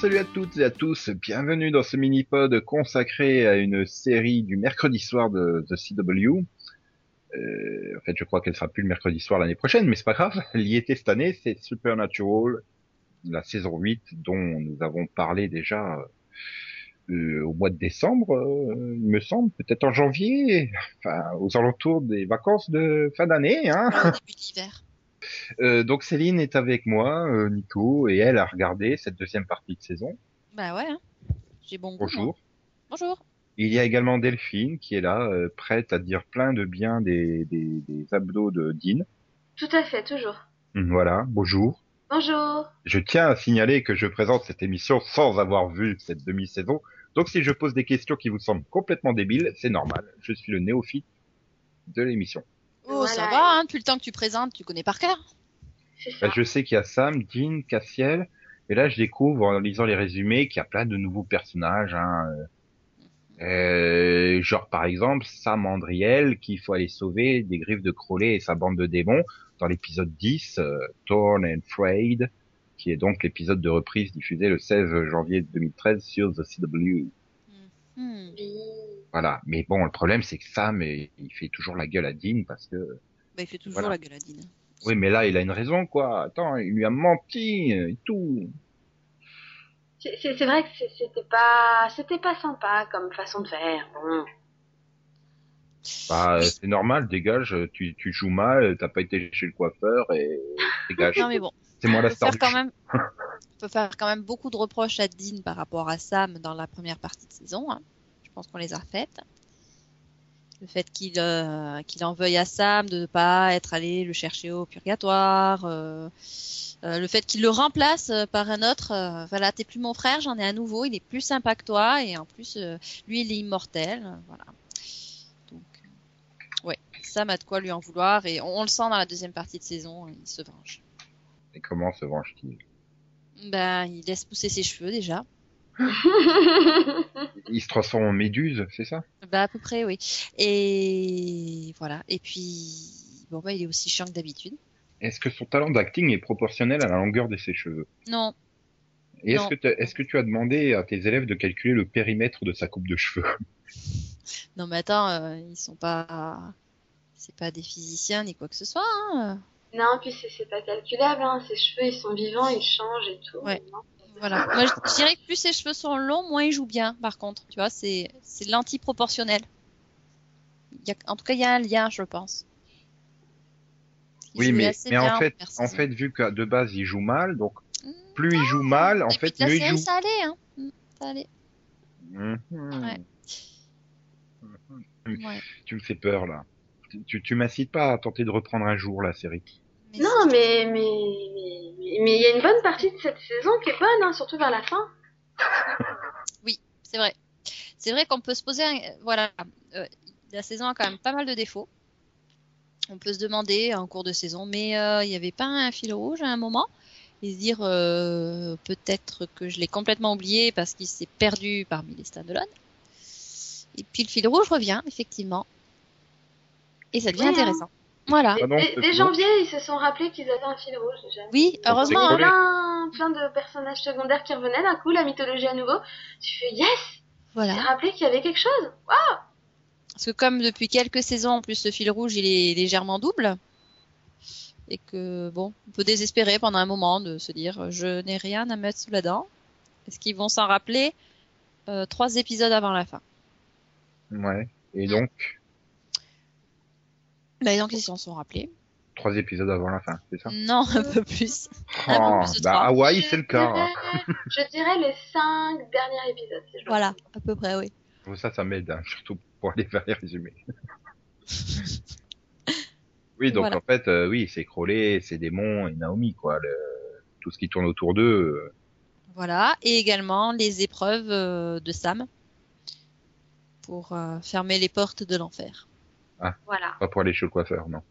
Salut à toutes et à tous. Bienvenue dans ce mini-pod consacré à une série du mercredi soir de The CW. Euh, en fait, je crois qu'elle sera plus le mercredi soir l'année prochaine, mais c'est pas grave. Elle cette année, c'est Supernatural, la saison 8, dont nous avons parlé déjà euh, au mois de décembre, euh, il me semble, peut-être en janvier, enfin aux alentours des vacances de fin d'année. Hein. début d'hiver. Euh, donc Céline est avec moi, euh, Nico, et elle a regardé cette deuxième partie de saison. Bah ouais. hein. J'ai bon goût. moi. Bonjour. Bonjour. Il y a également Delphine qui est là, euh, prête à dire plein de bien des, des, des abdos de Dean. Tout à fait, toujours. Hum, Voilà, bonjour. Bonjour. Je tiens à signaler que je présente cette émission sans avoir vu cette demi-saison. Donc si je pose des questions qui vous semblent complètement débiles, c'est normal. Je suis le néophyte de l'émission. Oh, ça va, hein, depuis le temps que tu présentes, tu connais par cœur. Bah, je sais qu'il y a Sam, Dean, Cassiel, et là je découvre en lisant les résumés qu'il y a plein de nouveaux personnages. Hein. Euh, genre par exemple Sam Andriel qu'il faut aller sauver des griffes de Crowley et sa bande de démons dans l'épisode 10, euh, Torn and Frayed, qui est donc l'épisode de reprise diffusé le 16 janvier 2013 sur The CW. Hmm. Voilà. Mais bon, le problème c'est que Sam, il il fait toujours la gueule à Dean parce que Bah, il fait toujours Voilà. la gueule à Dean. oui, mais là il a une raison quoi. Attends, il lui a menti et tout. C'est vrai que c'était pas, c'était pas sympa comme façon de faire. Bon. Bah, euh, c'est normal, dégage, tu, tu joues mal, t'as pas été chez le coiffeur et dégage. Non mais bon, C'est moi la star. faire du quand show. même, on peut faire quand même beaucoup de reproches à Dean par rapport à Sam dans la première partie de saison. hein. Pense qu'on les a faites. Le fait qu'il euh, qu'il en veuille à Sam de ne pas être allé le chercher au purgatoire. euh, euh, le fait qu'il le remplace par un autre. voilà, t'es plus mon frère, j'en ai un nouveau. Il est plus sympa que toi et en plus, lui, il est immortel. voilà. Donc, ouais, Sam a de quoi lui en vouloir et on, on le sent dans la deuxième partie de saison. Il se venge. Et comment se venge-t-il? Ben, il laisse pousser ses cheveux déjà. Il se transforme en méduse, c'est ça? Bah, à peu près, oui. Et voilà. Et puis, bon, bah, il est aussi chiant que d'habitude. Est-ce que son talent d'acting est proportionnel à la longueur de ses cheveux? Non, Et est-ce que, tu as demandé à tes élèves de calculer le périmètre de sa coupe de cheveux? Non, mais attends, euh, ils sont pas, c'est pas des physiciens ni quoi que ce soit. Hein. non, puis c'est c'est pas calculable. Hein. Ses cheveux, ils sont vivants, ils changent et tout. Ouais. Non. Voilà. Moi, je, dirais que plus ses cheveux sont longs, moins il joue bien. Par contre, tu vois, c'est c'est l'anti-proportionnel. Y a, en tout cas, il y a un lien, je pense. Il Oui, mais, mais en fait, en fait, vu que de base il joue mal, donc Mm, plus il joue mal, en fait, mieux il joue. ça allait, hein. Mm, Ça allait. Mhm. Ouais. Ouais. Tu me fais peur là. Tu, tu, tu m'incites pas à tenter de reprendre un jour la série. Mais Non, mais mais mais il y a une bonne partie de cette saison qui est bonne, hein, surtout vers la fin. C'est vrai. C'est vrai qu'on peut se poser, un- voilà, euh, la saison a quand même pas mal de défauts. On peut se demander en cours de saison, mais euh, il n'y avait pas un fil rouge à un moment? Et se dire euh, peut-être que je l'ai complètement oublié parce qu'il s'est perdu parmi les stand-alone. Et puis le fil rouge revient effectivement et ça devient Oui, hein. Voilà. Ah non, dès, janvier, ils se sont rappelés qu'ils avaient un fil rouge déjà. Oui, heureusement. collé. hein. Plein, plein de personnages secondaires qui revenaient d'un coup, la mythologie à nouveau. Tu fais yes, tu Voilà. t'es rappelé qu'il y avait quelque chose. Parce que comme depuis quelques saisons, en plus, le fil rouge, il est légèrement double. Et que, bon, on peut désespérer pendant un moment de se dire, je n'ai rien à mettre sous la dent. Est-ce qu'ils vont s'en rappeler euh, trois épisodes avant la fin? Ouais. Et donc, Bah, donc, ils s'en sont rappelés. trois épisodes avant la fin, c'est ça? Non, un peu plus. Oh, Un peu plus de bah. Hawaï, c'est le cas. hein. dirais- je dirais les cinq derniers épisodes. si Voilà, à peu près, oui. Ça, ça m'aide, hein, surtout pour aller vers les résumés. oui, donc Voilà. en fait, euh, oui, c'est Crowley, c'est démons et Naomi, quoi. Le... Tout ce qui tourne autour d'eux. euh, Voilà. Et également les épreuves euh, de Sam pour euh, fermer les portes de l'enfer. Voilà. Pas pour aller chez le coiffeur, non.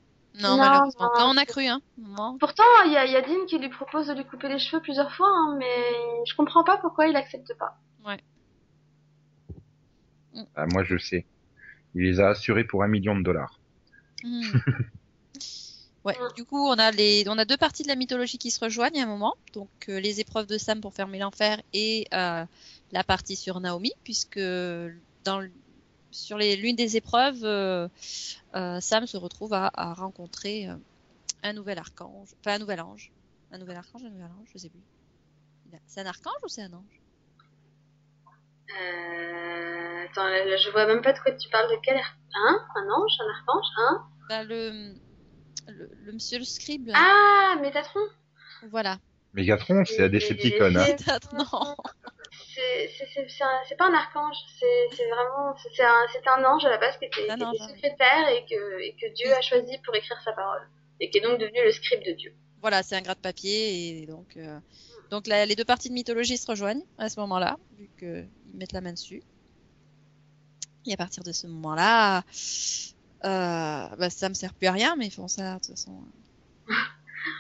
Non, Non, malheureusement. non. Quand on a cru, hein. Non. Pourtant, il y a, il y a Dean qui lui propose de lui couper les cheveux plusieurs fois, hein, mais je comprends pas pourquoi il accepte pas. Ah, moi, je sais. Il les a assurés pour un million de dollars. Hmm. Ouais. Du coup, on a les, on a deux parties de la mythologie qui se rejoignent à un moment. Donc, euh, les épreuves de Sam pour fermer l'enfer et euh, la partie sur Naomi, puisque dans le- sur les l'une des épreuves, euh, euh, Sam se retrouve à, à rencontrer euh, un nouvel archange, enfin un nouvel ange, un nouvel archange, un nouvel ange, je sais plus. C'est un archange ou c'est un ange? Euh... Attends, là, je vois même pas de quoi tu parles. De quel ar- Hein? Un ange Un archange Hein le, le, le monsieur le scribe. là. Ah, Métatron Voilà. Mégatron, c'est à Decepticon. Hein. Non. C'est pas un archange, c'est vraiment c'est un, un ange à la base qui était, Un qui était hein. secrétaire et que, et que Dieu a choisi pour écrire sa parole et qui est donc devenu le scribe de Dieu. Voilà, c'est un gras de papier et donc euh, donc la- les deux parties de mythologie se rejoignent à ce moment-là, vu qu'ils mettent la main dessus. Et à partir de ce moment-là, euh, bah, ça me sert plus à rien, mais ils font ça de toute façon.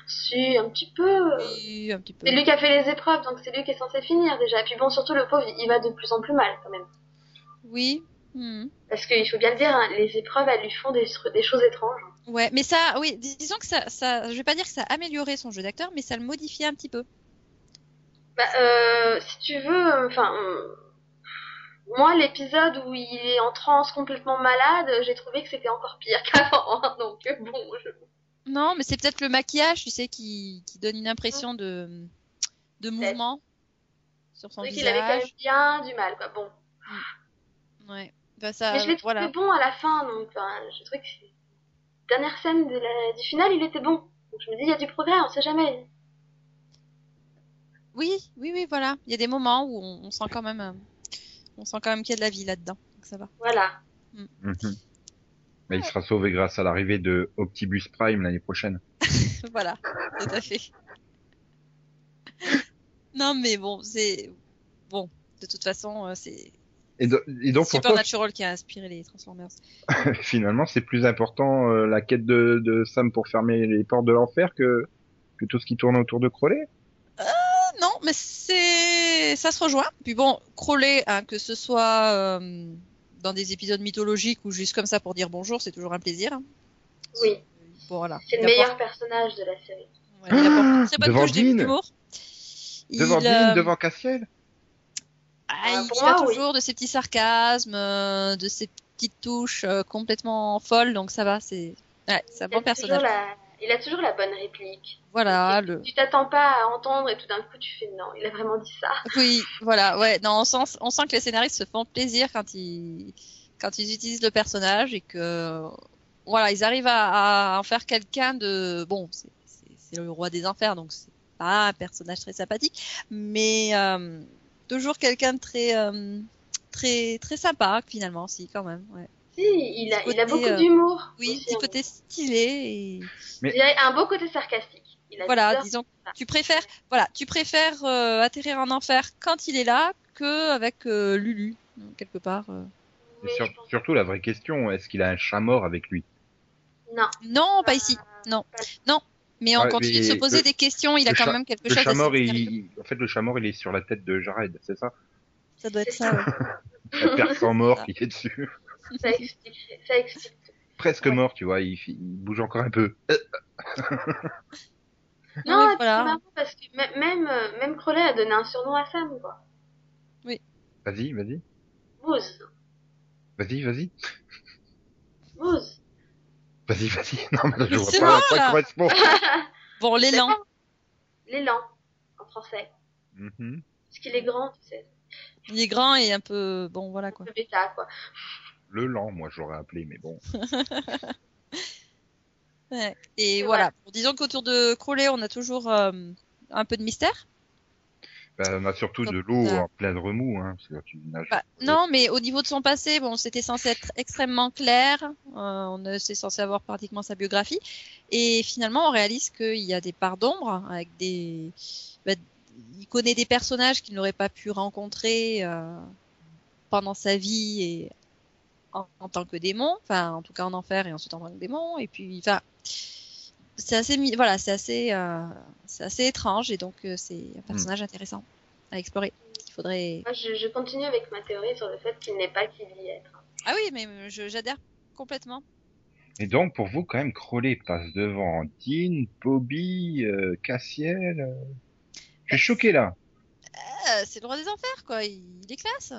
Si, un petit peu. Oui, un petit peu. C'est lui qui a fait les épreuves, donc c'est lui qui est censé finir déjà. Et puis bon, surtout le pauvre, il va de plus en plus mal quand même. Oui. mhm. Parce qu'il faut bien le dire, hein, les épreuves, elles lui font des, des choses étranges. Ouais, mais ça, oui, dis- disons que ça, ça, je vais pas dire que ça a amélioré son jeu d'acteur, mais ça le modifiait un petit peu. Bah, euh, si tu veux, enfin, euh, moi, l'épisode où il est en transe complètement malade, j'ai trouvé que c'était encore pire qu'avant. hein. donc euh, bon, je... Non, mais c'est peut-être le maquillage, tu sais, qui, qui donne une impression de, de mouvement sur son trouvais qu'il avait quand même visage. bien du mal, quoi. Bon. Ouais. Bah, ça, Mais je l'ai trouvé voilà. bon à la fin, donc je trouvais que c'est- dernière scène de la, du final, il était bon. Donc je me dis, il y a du progrès, on sait jamais. Oui, oui, oui, voilà. Il y a des moments où on, on sent quand même, euh, on sent quand même qu'il y a de la vie là-dedans. Donc ça va. Voilà. Mhm. Mais il sera sauvé grâce à l'arrivée de Optibus Prime l'année prochaine. voilà, tout à fait. non, mais bon, c'est bon. De toute façon, euh, c'est Et, do- et donc pour toi, Supernatural qui a inspiré les Transformers. finalement, c'est plus important euh, la quête de, de Sam pour fermer les portes de l'enfer que, que tout ce qui tourne autour de Crowley? Non, mais c'est ça se rejoint. Puis bon, Crowley, hein, que ce soit euh, dans des épisodes mythologiques ou juste comme ça pour dire bonjour, c'est toujours un plaisir. Oui, Bon, voilà. c'est le Il meilleur personnage de la série. ouais, il apporte une très bonne Devant touche Dean. d'humour. Devant Il, Dean, euh, devant Cassiel. Ah, Euh, il moi, oui. toujours de ses petits sarcasmes, euh, de ses petites touches euh, complètement folles, donc ça va, c'est ouais, un bon a, personnage. la... il a toujours la bonne réplique. Voilà, le Tu t'attends pas à entendre et tout d'un coup tu fais non, il a vraiment dit ça. oui, voilà, ouais, non, on sent on sent que les scénaristes se font plaisir quand ils quand ils utilisent le personnage et que voilà, ils arrivent à, à en faire quelqu'un de bon, c'est le roi des enfers, donc c'est pas un personnage très sympathique, mais euh, toujours quelqu'un de très euh, très très sympa finalement, si quand même, ouais. Si, il a, il beaucoup euh, d'humour. Oui, aussi, petit hein. côté stylé et Il a un beau côté sarcastique. Il a voilà, disons tu préfères voilà, tu préfères euh, atterrir en enfer quand il est là que avec euh, Lulu quelque part. euh. Et sur- surtout la vraie question, est-ce qu'il a un chat mort avec lui? Non. Non, pas ici. Non. pas- Non. Mais on continue de mais se poser le- des questions, il a quand même quelque Le chose chat mort, il, en fait, le chat mort, il est sur la tête de Jared, c'est ça? Ça doit être C'est ça. ouais. La personne mort qui est dessus. Ça explique, ça explique tout. Presque Ouais. mort, tu vois, il, il bouge encore un peu. Euh, Non, Oui, et puis voilà. c'est marrant parce que mê- même, euh, même Crowley a donné un surnom à Sam, quoi. Vas-y, vas-y. Moose. Vas-y, vas-y. Moose. Vas-y, vas-y. Non, mais là, je Mais vois pas à quoi correspond. Bon, l'élan. L'élan, en français. Mhm. Parce qu'il est grand, tu sais. Il est grand et un peu bon voilà quoi. Le bêta, quoi. Le lent, moi, j'aurais appelé, mais bon. Ouais. Et voilà. Bon, disons qu'autour de Crowley, on a toujours euh, un peu de mystère. Ben, on a surtout de l'eau en plein de remous, hein, parce que quand tu nages. Bah, non, mais au niveau de son passé, bon, c'était censé être extrêmement clair. Euh, on est c'est censé avoir pratiquement sa biographie. Et finalement, on réalise qu'il y a des parts d'ombre avec des. bah, il connaît des personnages qu'il n'aurait pas pu rencontrer euh, pendant sa vie et en, en tant que démon, enfin, en tout cas en enfer et ensuite en tant que démon. Et puis, enfin, c'est assez, voilà, c'est assez, euh, c'est assez étrange et donc euh, c'est un personnage intéressant à explorer. Il faudrait. Moi, je, je continue avec ma théorie sur le fait qu'il n'est pas qui dit être. Ah oui, mais je- j'adhère complètement. Et donc, pour vous, quand même, Crowley passe devant Dean, Bobby, euh, Cassiel. euh. Je suis choqué là. Euh, c'est le roi des enfers, quoi. Il, il est classe.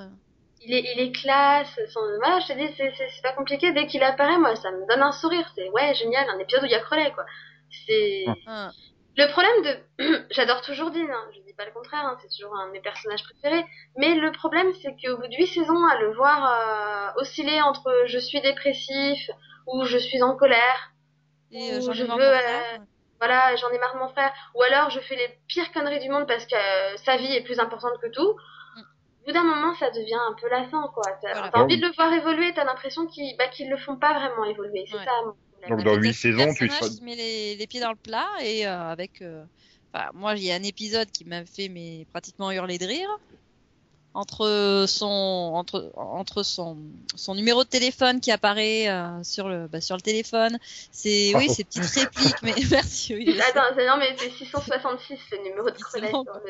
Il est, il est classe. Son... Voilà, je te dis, c'est, c'est, c'est pas compliqué. Dès qu'il apparaît, moi, ça me donne un sourire. C'est ouais, génial, un épisode où il y a Crowley, quoi. C'est Ah. Le problème de. J'adore toujours Dean. Hein. Je dis pas le contraire. Hein. C'est toujours un de mes personnages préférés. Mais le problème, c'est qu'au bout de huit saisons, à le voir euh, osciller entre je suis dépressif ou je suis en colère. Et euh, Ou j'en je veux, euh. Voilà, j'en ai marre de mon frère. Ou alors je fais les pires conneries du monde parce que euh, sa vie est plus importante que tout. Au bout d'un moment, ça devient un peu lassant, quoi. T'as Voilà. t'as envie de le voir évoluer, t'as l'impression qu'ils bah, qu'ils le font pas vraiment évoluer. C'est Ouais. ça mon. Donc, dans Avec huit le saisons, tu seras- qui met les, les pieds dans le plat et euh, avec. euh, enfin, moi, il y a un épisode qui m'a fait mais pratiquement hurler de rire entre son entre entre son son numéro de téléphone qui apparaît euh, sur le bah, sur le téléphone. C'est oui, Oh. ces petites répliques. Mais merci. Oui. Attends, c'est- non mais c'est 666 le numéro de téléphone, quoi.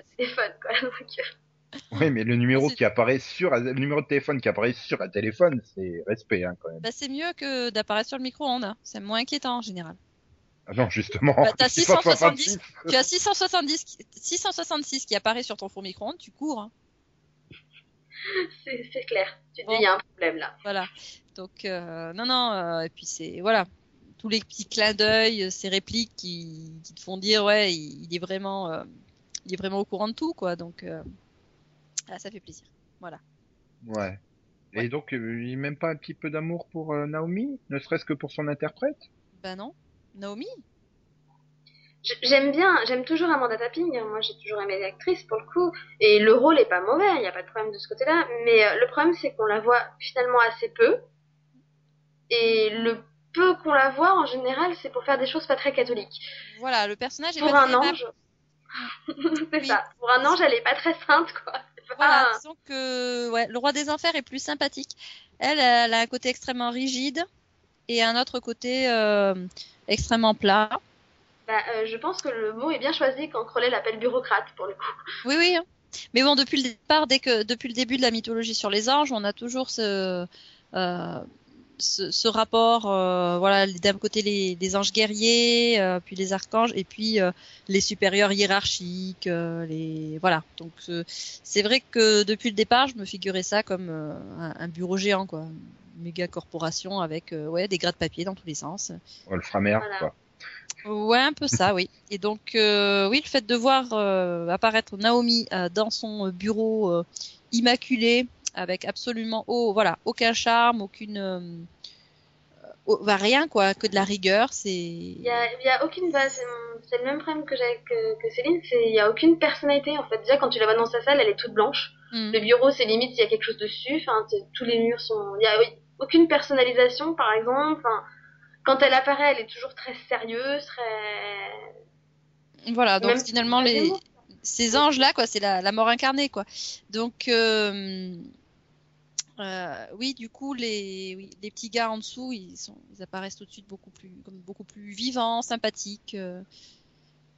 Oui, mais le numéro qui apparaît sur le numéro de téléphone qui apparaît sur un téléphone, c'est respect hein, quand même. Bah, c'est mieux que d'apparaître sur le micro-ondes. hein. C'est moins inquiétant en général. Ah non, justement. Bah, 666. 670. Tu as 670 qui- 666 qui apparaît sur ton four micro-ondes, tu cours. hein. c'est clair. Tu te Bon. dis, il y a un problème là. Voilà. Donc euh, non non euh, et puis c'est voilà tous les petits clins d'œil, euh, ces répliques qui, qui te font dire ouais il, il est vraiment euh, il est vraiment au courant de tout quoi donc euh, ah, ça fait plaisir. Voilà. Ouais. Et donc, euh, il même pas un petit peu d'amour pour euh, Naomi, ne serait-ce que pour son interprète? Bah non. Naomi? J'aime bien, j'aime toujours Amanda Tapping. hein. Moi, j'ai toujours aimé l'actrice pour le coup. Et le rôle est pas mauvais, il n'y a pas de problème de ce côté-là. Mais euh, le problème, c'est qu'on la voit finalement assez peu. Et le peu qu'on la voit, en général, c'est pour faire des choses pas très catholiques. voilà le personnage est Pour pas un très ange. c'est Oui. ça. Pour un ange, elle est pas très sainte, quoi. Voilà, disons que ouais, le roi des enfers est plus sympathique. Elle, elle a un côté extrêmement rigide et un autre côté euh, extrêmement plat. Bah, euh, je pense que le mot est bien choisi quand Crowley l'appelle bureaucrate, pour le coup. Oui, oui. hein. Mais bon, depuis le départ, dès que depuis le début de la mythologie sur les anges, on a toujours ce euh, ce, ce rapport, euh, voilà, d'un côté les, les anges guerriers, euh, puis les archanges, et puis euh, les supérieurs hiérarchiques, euh, les voilà. Donc euh, c'est vrai que depuis le départ, je me figurais ça comme euh, un, un bureau géant, quoi, une méga corporation avec euh, ouais des gras de papier dans tous les sens. Wolframer, Voilà. quoi. Ouais, un peu ça, oui. Et donc, euh, oui, le fait de voir euh, apparaître Naomi euh, dans son bureau euh, immaculé, avec absolument, oh, voilà, aucun charme, aucune, oh, bah, rien quoi, que de la rigueur, c'est. Il y a, il y a aucune base. c'est le même problème que j'ai que, que Céline. C'est il y a aucune personnalité en fait. Déjà quand tu la vois dans sa salle, elle est toute blanche. Hmm. Le bureau, c'est limite s'il y a quelque chose dessus. Enfin, tous les murs sont. Il y a aucune personnalisation, par exemple. Enfin, quand elle apparaît, elle est toujours très sérieuse, très. Voilà, donc Même finalement les ces anges là quoi, c'est la, la mort incarnée quoi. Donc euh, euh, oui, du coup les oui, les petits gars en dessous, ils sont ils apparaissent tout de suite beaucoup plus comme beaucoup plus vivants, sympathiques, euh,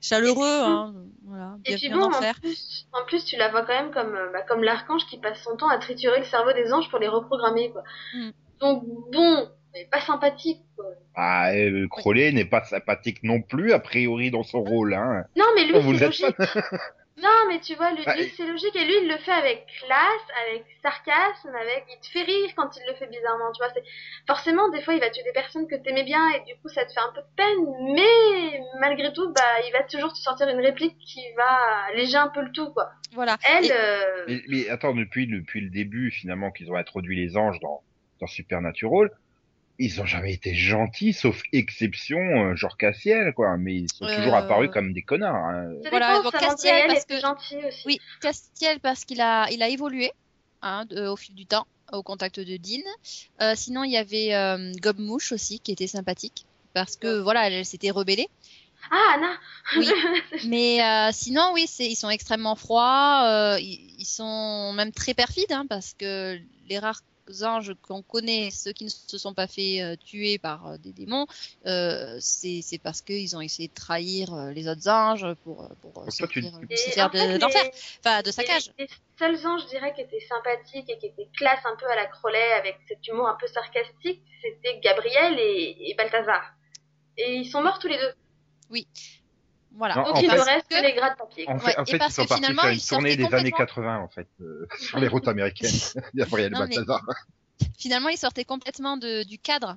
chaleureux hein, voilà, Et puis bon, en plus, en plus, tu la vois quand même comme, euh, bah, comme l'archange qui passe son temps à triturer le cerveau des anges pour les reprogrammer, quoi. Mm. Donc bon, mais pas sympathique, quoi. Ah, euh, Crowley n'est pas sympathique non plus, a priori, dans son rôle. Hein. Non, mais lui, vous c'est logique. Non, mais tu vois, lui, Ah, lui, et- c'est logique. Et lui, il le fait avec classe, avec sarcasme, avec. Il te fait rire quand il le fait bizarrement, tu vois. C'est Forcément, des fois, il va tuer des personnes que t'aimais bien et du coup, ça te fait un peu de peine. Mais malgré tout, bah, il va toujours te sortir une réplique qui va alléger un peu le tout, quoi. Voilà. Elle, Et- euh, Mais, mais attends, depuis, depuis le début, finalement, qu'ils ont introduit les anges dans, dans Supernatural, ils ont jamais été gentils, sauf exception, euh, genre Cassiel, quoi. Mais ils sont Euh, toujours apparus comme des connards. Hein. ça Voilà, dépend, donc Castiel, parce que- gentil aussi. Oui, Castiel parce qu'il a il a évolué hein, de- au fil du temps au contact de Dean. Euh, sinon, il y avait euh, Gobmouche aussi qui était sympathique parce que voilà, elle, s'était rebellée. Ah, Anna Oui. Mais euh, sinon, oui, ils sont extrêmement froids. euh, ils, ils sont même très perfides hein, parce que les rares anges qu'on connaît, ceux qui ne se sont pas fait euh, tuer par euh, des démons, euh, c'est parce qu'ils ont essayé de trahir euh, les autres anges pour, pour Donc toi, tu- sortir tu- Et Lucifer en fait, de l'enfer, les- enfin de sa les- cage. Les, seuls anges, je dirais, qui étaient sympathiques et qui étaient classe un peu à la Crowley avec cet humour un peu sarcastique, c'était Gabriel et, et Balthazar. Et ils sont morts tous les deux. Voilà. Non, Donc en il fait- ne reste que- les gras de papier. En fait, Ouais, en fait ils parce sont que partis finalement, faire une ils tournée des sortaient années complètement- 80 en fait, euh, sur les routes américaines. Gabriel Non, mais- Balthazar. finalement il sortait complètement de, du cadre.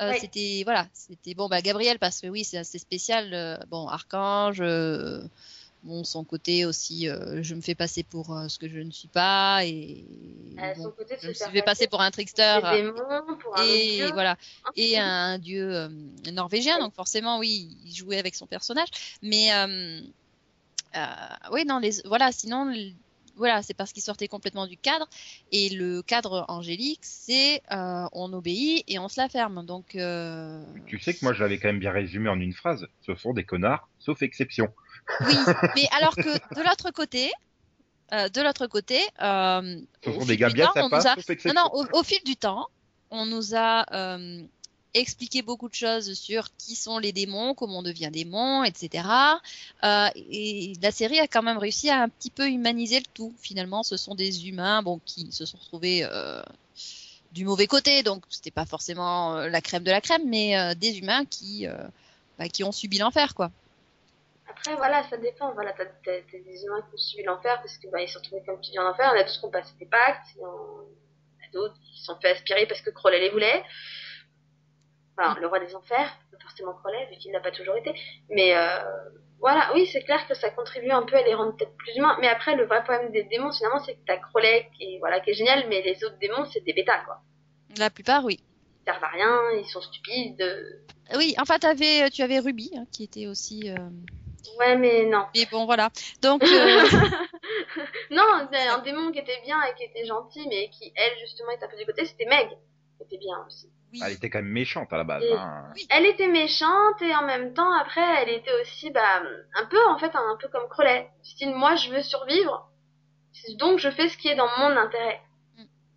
Euh, Ouais. C'était voilà, c'était bon bah Gabriel parce que oui c'est assez spécial. euh, bon Archange, euh, bon son côté aussi, euh, je me fais passer pour euh, ce que je ne suis pas et bon, côté de je me suis fait passer pour un trickster des démons, pour un et dieu. voilà. Et un dieu euh, norvégien. Donc forcément oui il jouait avec son personnage. Mais euh, euh, oui non les voilà sinon voilà c'est parce qu'il sortait complètement du cadre. Et le cadre angélique c'est euh, on obéit et on se la ferme. Donc euh, Tu sais que moi je l'avais quand même bien résumé en une phrase. Ce sont des connards, sauf exception. Oui mais alors que de l'autre côté euh, de l'autre côté euh, au fil du temps, on nous a- sauf Non, exception. non, au, au fil du temps, on nous a euh, expliqué beaucoup de choses sur qui sont les démons, comment on devient démon, etc. Euh, et la série a quand même réussi à un petit peu humaniser le tout. Finalement, ce sont des humains, bon, qui se sont retrouvés du mauvais côté, donc c'était pas forcément la crème de la crème, mais des humains qui bah, qui ont subi l'enfer, quoi. Après, voilà, ça dépend. Voilà, t'as, des humains qui ont suivi l'enfer parce que bah, ils sont retrouvés comme tu dis en enfer. Il y en a d'autres qui ont passé des pactes. Il y en a d'autres qui se sont fait aspirer parce que Crowley les voulait. Enfin, le roi des enfers, pas forcément Crowley, vu qu'il n'a pas toujours été. Mais euh, voilà, oui, c'est clair que ça contribue un peu à les rendre peut-être plus humains. Mais après, le vrai problème des démons, finalement, c'est que t'as Crowley qui est, voilà, qui est génial, mais les autres démons, c'est des bêtas, quoi. La plupart, oui. Ils servent à rien, ils sont stupides. euh. Oui, enfin, t'avais, tu avais Ruby, hein, qui était aussi. euh, Ouais, mais non. Mais bon, voilà. Donc, euh, non, un démon qui était bien et qui était gentil, mais qui, elle, justement, était un peu du côté, c'était Meg. Qui était bien aussi. oui. Elle était quand même méchante à la base. Et- hein. Elle était méchante et en même temps, après, elle était aussi, bah, un peu, en fait, un peu comme Crowley. Du style, moi, je veux survivre. Donc, je fais ce qui est dans mon intérêt.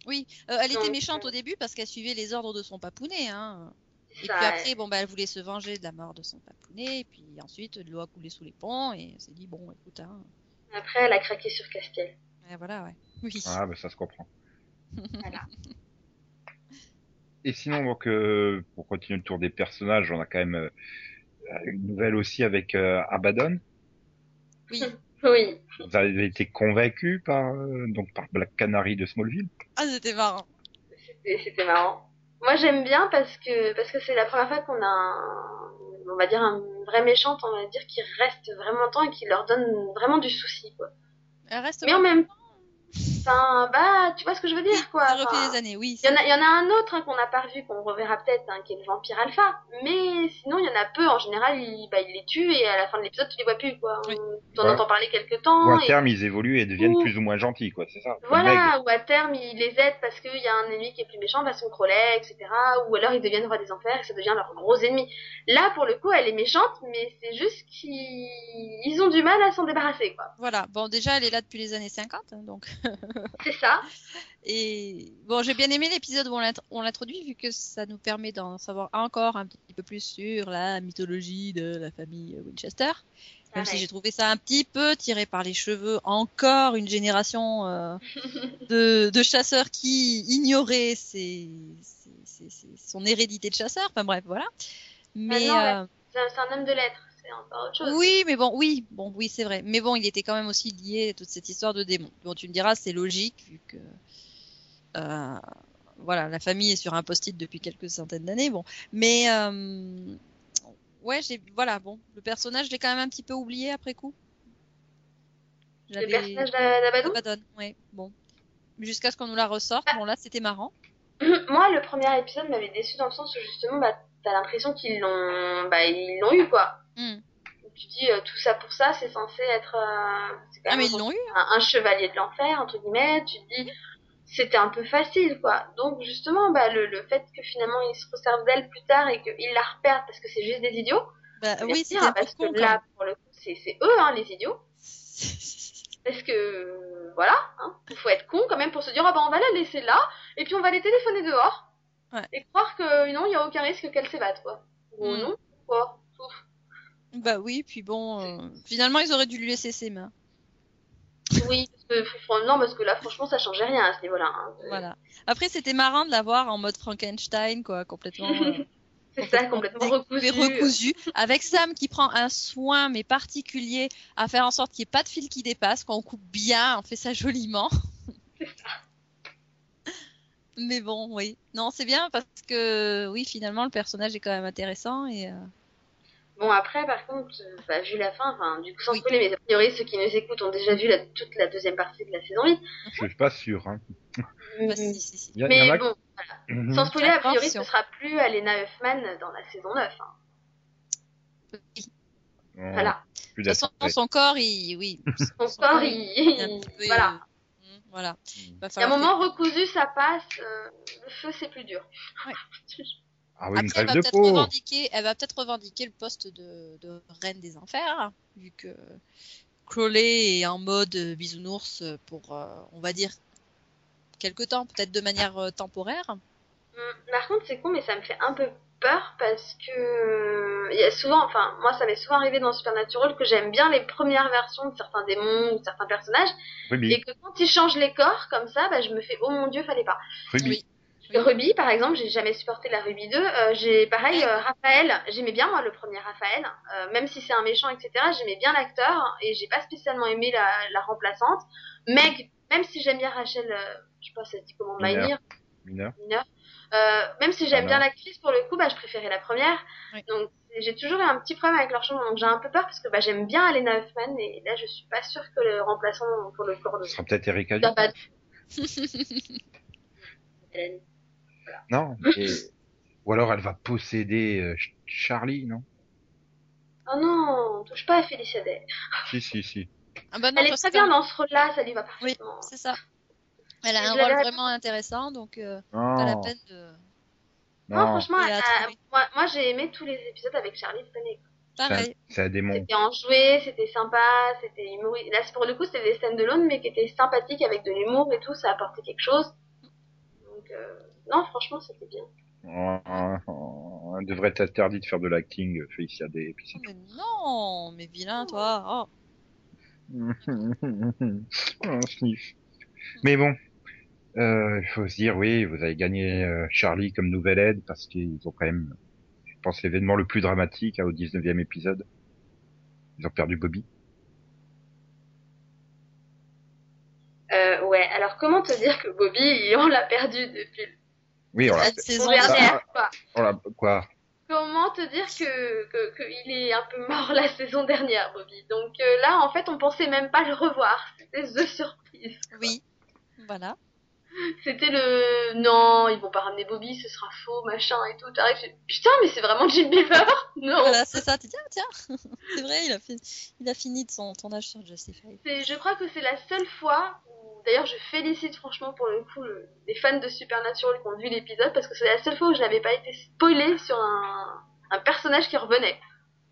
Oui, euh, elle était méchante euh, au début parce qu'elle suivait les ordres de son papounet. Hein. Et Ça, puis après, bon, bah, elle voulait se venger de la mort de son papounet. Et puis ensuite, de l'eau a coulé sous les ponts. Et elle s'est dit, bon, écoute, hein, Après, elle a craqué sur Castiel. ouais, voilà, ouais. Oui. Ah, bah ça se comprend. Voilà. Et sinon, donc, euh, pour continuer le tour des personnages, on a quand même euh, une nouvelle aussi avec euh, Abaddon. Oui. Oui. Vous avez été convaincu par euh, donc par Black Canary de Smallville? Ah, c'était marrant. C'était marrant. Moi, j'aime bien parce que, parce que c'est la première fois qu'on a un, on va dire, un vrai méchant, on va dire, qui reste vraiment longtemps et qui leur donne vraiment du souci, quoi. Elle reste. Mais en même temps, enfin, bah, tu vois ce que je veux dire, quoi. Ça refait Enfin, des années, oui. Il y en a, il y en a un autre hein, qu'on n'a pas revu, qu'on reverra peut-être, hein, qui est le vampire alpha. Mais sinon, il y en a peu. En général, il, bah, il les tue et à la fin de l'épisode, tu les vois plus, quoi. Oui. T'en Ouais. entends parler quelque Ou temps. à et- terme, ils évoluent et deviennent Ou- plus ou moins gentils, quoi. C'est ça. Voilà, ou à terme, il les aide parce qu'il y a un ennemi qui est plus méchant, façon Crowley, etc. Ou alors ils deviennent roi des enfers et ça devient leur gros ennemi. Là, pour le coup, elle est méchante, mais c'est juste qu'ils ils ont du mal à s'en débarrasser, quoi. Voilà. Bon, déjà, elle est là depuis les années 50, hein, donc. C'est ça. Et bon, j'ai bien aimé l'épisode où on l'int- on l'introduit, vu que ça nous permet d'en savoir encore un petit peu plus sur la mythologie de la famille Winchester. Même si j'ai trouvé ça un petit peu tiré par les cheveux, encore une génération euh, de, de chasseurs qui ignoraient ses, ses- ses- ses- son hérédité de chasseur. Enfin bref, voilà. Mais non, ouais. euh, c'est un homme de lettres, autre chose. oui, mais bon, oui, bon, oui, c'est vrai. Mais bon, il était quand même aussi lié à toute cette histoire de démons. Bon, tu me diras, c'est logique vu que euh, voilà, la famille est sur un post-it depuis quelques centaines d'années. Bon, mais euh, ouais, j'ai voilà, bon, le personnage, je l'ai quand même un petit peu oublié après coup. Le personnage d'A- d'Abaddon Abaddon, ouais, bon. Jusqu'à ce qu'on nous la ressorte. Bon, là, c'était marrant. Moi, le premier épisode m'avait déçu dans le sens où justement, bah, t'as l'impression qu'ils l'ont, bah, ils l'ont eu, quoi. Hmm. Tu dis, euh, tout ça pour ça, c'est censé être, euh, c'est Ah, mais ils l'ont eu. un, un chevalier de l'enfer, entre guillemets, tu te dis, c'était un peu facile, quoi. Donc, justement, bah, le, le fait que finalement, ils se resservent d'elle plus tard et qu'ils la repèrent parce que c'est juste des idiots, Bah, c'est oui, peu parce con que là, pour le coup, c'est c'est eux, hein, les idiots. Parce que, voilà, Hein. Il faut être con quand même pour se dire, ah bah on va la laisser là, et puis on va les téléphoner dehors. Ouais. Et croire que non, il n'y a aucun risque qu'elles s'évadent, quoi. Ou Mm. non, quoi. Ouf. Bah oui, puis bon, euh, finalement ils auraient dû lui laisser ses mains. Oui, parce que, non, parce que là, franchement, ça changeait rien à ce niveau-là. hein. Voilà. Après c'était marrant de la voir en mode Frankenstein, quoi, complètement. euh, C'est ça, complètement recousu. recousu, avec Sam qui prend un soin mais particulier à faire en sorte qu'il n'y ait pas de fil qui dépasse, quand on coupe bien, on fait ça joliment. Mais bon, oui. Non, c'est bien parce que oui, finalement le personnage est quand même intéressant et euh, Bon, après, par contre, euh, bah, vu la fin, enfin, du coup, sans Oui. spoiler, mais a priori, ceux qui nous écoutent ont déjà vu la, toute la deuxième partie de la saison 8. Je suis pas sûr. Hein. bah, si, si, si. Il y, a- il y Mais a bon, Mhm. sans spoiler, a priori, ce sera plus Alena Huffman dans la saison 9. hein. Oh, Voilà. plus De toute façon, son corps, il, oui. Son corps, il... il peu, Voilà. Hmm, voilà. Mm. Va Il y a un moment recousu, ça passe. euh, le feu, c'est plus dur. Ouais. Ah oui, Après, elle va de peut-être peau. revendiquer, elle va peut-être revendiquer le poste de, de reine des enfers, vu que Crowley est en mode euh, bisounours pour, euh, on va dire, quelque temps, peut-être de manière euh, temporaire. Hum, Par contre, c'est con, mais ça me fait un peu peur parce que euh, il y a souvent, enfin, moi, ça m'est souvent arrivé dans Supernatural que j'aime bien les premières versions de certains démons ou de certains personnages, Ruby. et que quand ils changent les corps comme ça, bah, je me fais, oh mon dieu, fallait pas. Ruby. Oui. Ruby, par exemple, j'ai jamais supporté la Ruby 2. Euh, j'ai pareil, euh, Raphaël, j'aimais bien moi le premier Raphaël, euh, même si c'est un méchant, etc. J'aimais bien l'acteur et j'ai pas spécialement aimé la, la remplaçante. Meg, même si j'aime bien Rachel, euh, je sais pas, ça se dit comment, Miner. Mineur. Euh, même si j'aime bien non. l'actrice, pour le coup, bah, je préférais la première. Oui. Donc j'ai toujours eu un petit problème avec leur changement, donc j'ai un peu peur parce que bah, j'aime bien Alena Huffman et là je suis pas sûre que le remplaçant pour le corps de Ce sera peut-être Erika bah, Hélène. Non. et- Ou alors elle va posséder euh, Ch- Charlie, non? Oh non, touche pas à Félicia Day. Si, si, si. Ah bah non, Elle est très bien dans ce rôle-là, ça lui va Oui, parfaitement. c'est ça. Elle a un rôle vraiment intéressant, donc euh, pas la peine de. Non, non. franchement, euh, moi, moi j'ai aimé tous les épisodes avec Charlie un- Pareil. Un démon. C'était enjoué, c'était sympa, c'était humoristique. Là, c'est- pour le coup, c'était des scènes de l'aune, mais qui étaient sympathiques avec de l'humour et tout, ça apportait quelque chose. Donc, euh, non, franchement, c'était bien. Oh, oh, oh, Elle devrait être interdite de faire de l'acting, Félicia Day. et puis Oh, mais non, mais vilain toi. Oh. oh, sniff. Mais bon, il faut se dire, oui, vous avez gagné euh, Charlie comme nouvelle aide parce qu'ils ont quand même, je pense, l'événement le plus dramatique hein, au 19e épisode. Ils ont perdu Bobby. Euh, ouais, alors comment te dire que Bobby, on l'a perdu depuis Oui, on l'a, saison dernière, quoi. on l'a, quoi Comment te dire que, que, que il est un peu mort la saison dernière, Bobby? Donc euh, là, en fait, on pensait même pas le revoir. C'était the surprise. Oui. Voilà. C'était le non, ils vont pas ramener Bobby, ce sera faux, machin et tout. T'arrives, putain, mais c'est vraiment Jim Beaver Non. Voilà, c'est ça. Tu dis, ah, tiens, c'est vrai, il a, fait... il a fini de son tournage sur Justified. C'est- Je crois que c'est la seule fois où, d'ailleurs, je félicite franchement pour le coup le- les fans de Supernatural qui ont vu l'épisode parce que c'est la seule fois où je n'avais pas été spoilée sur un, un personnage qui revenait.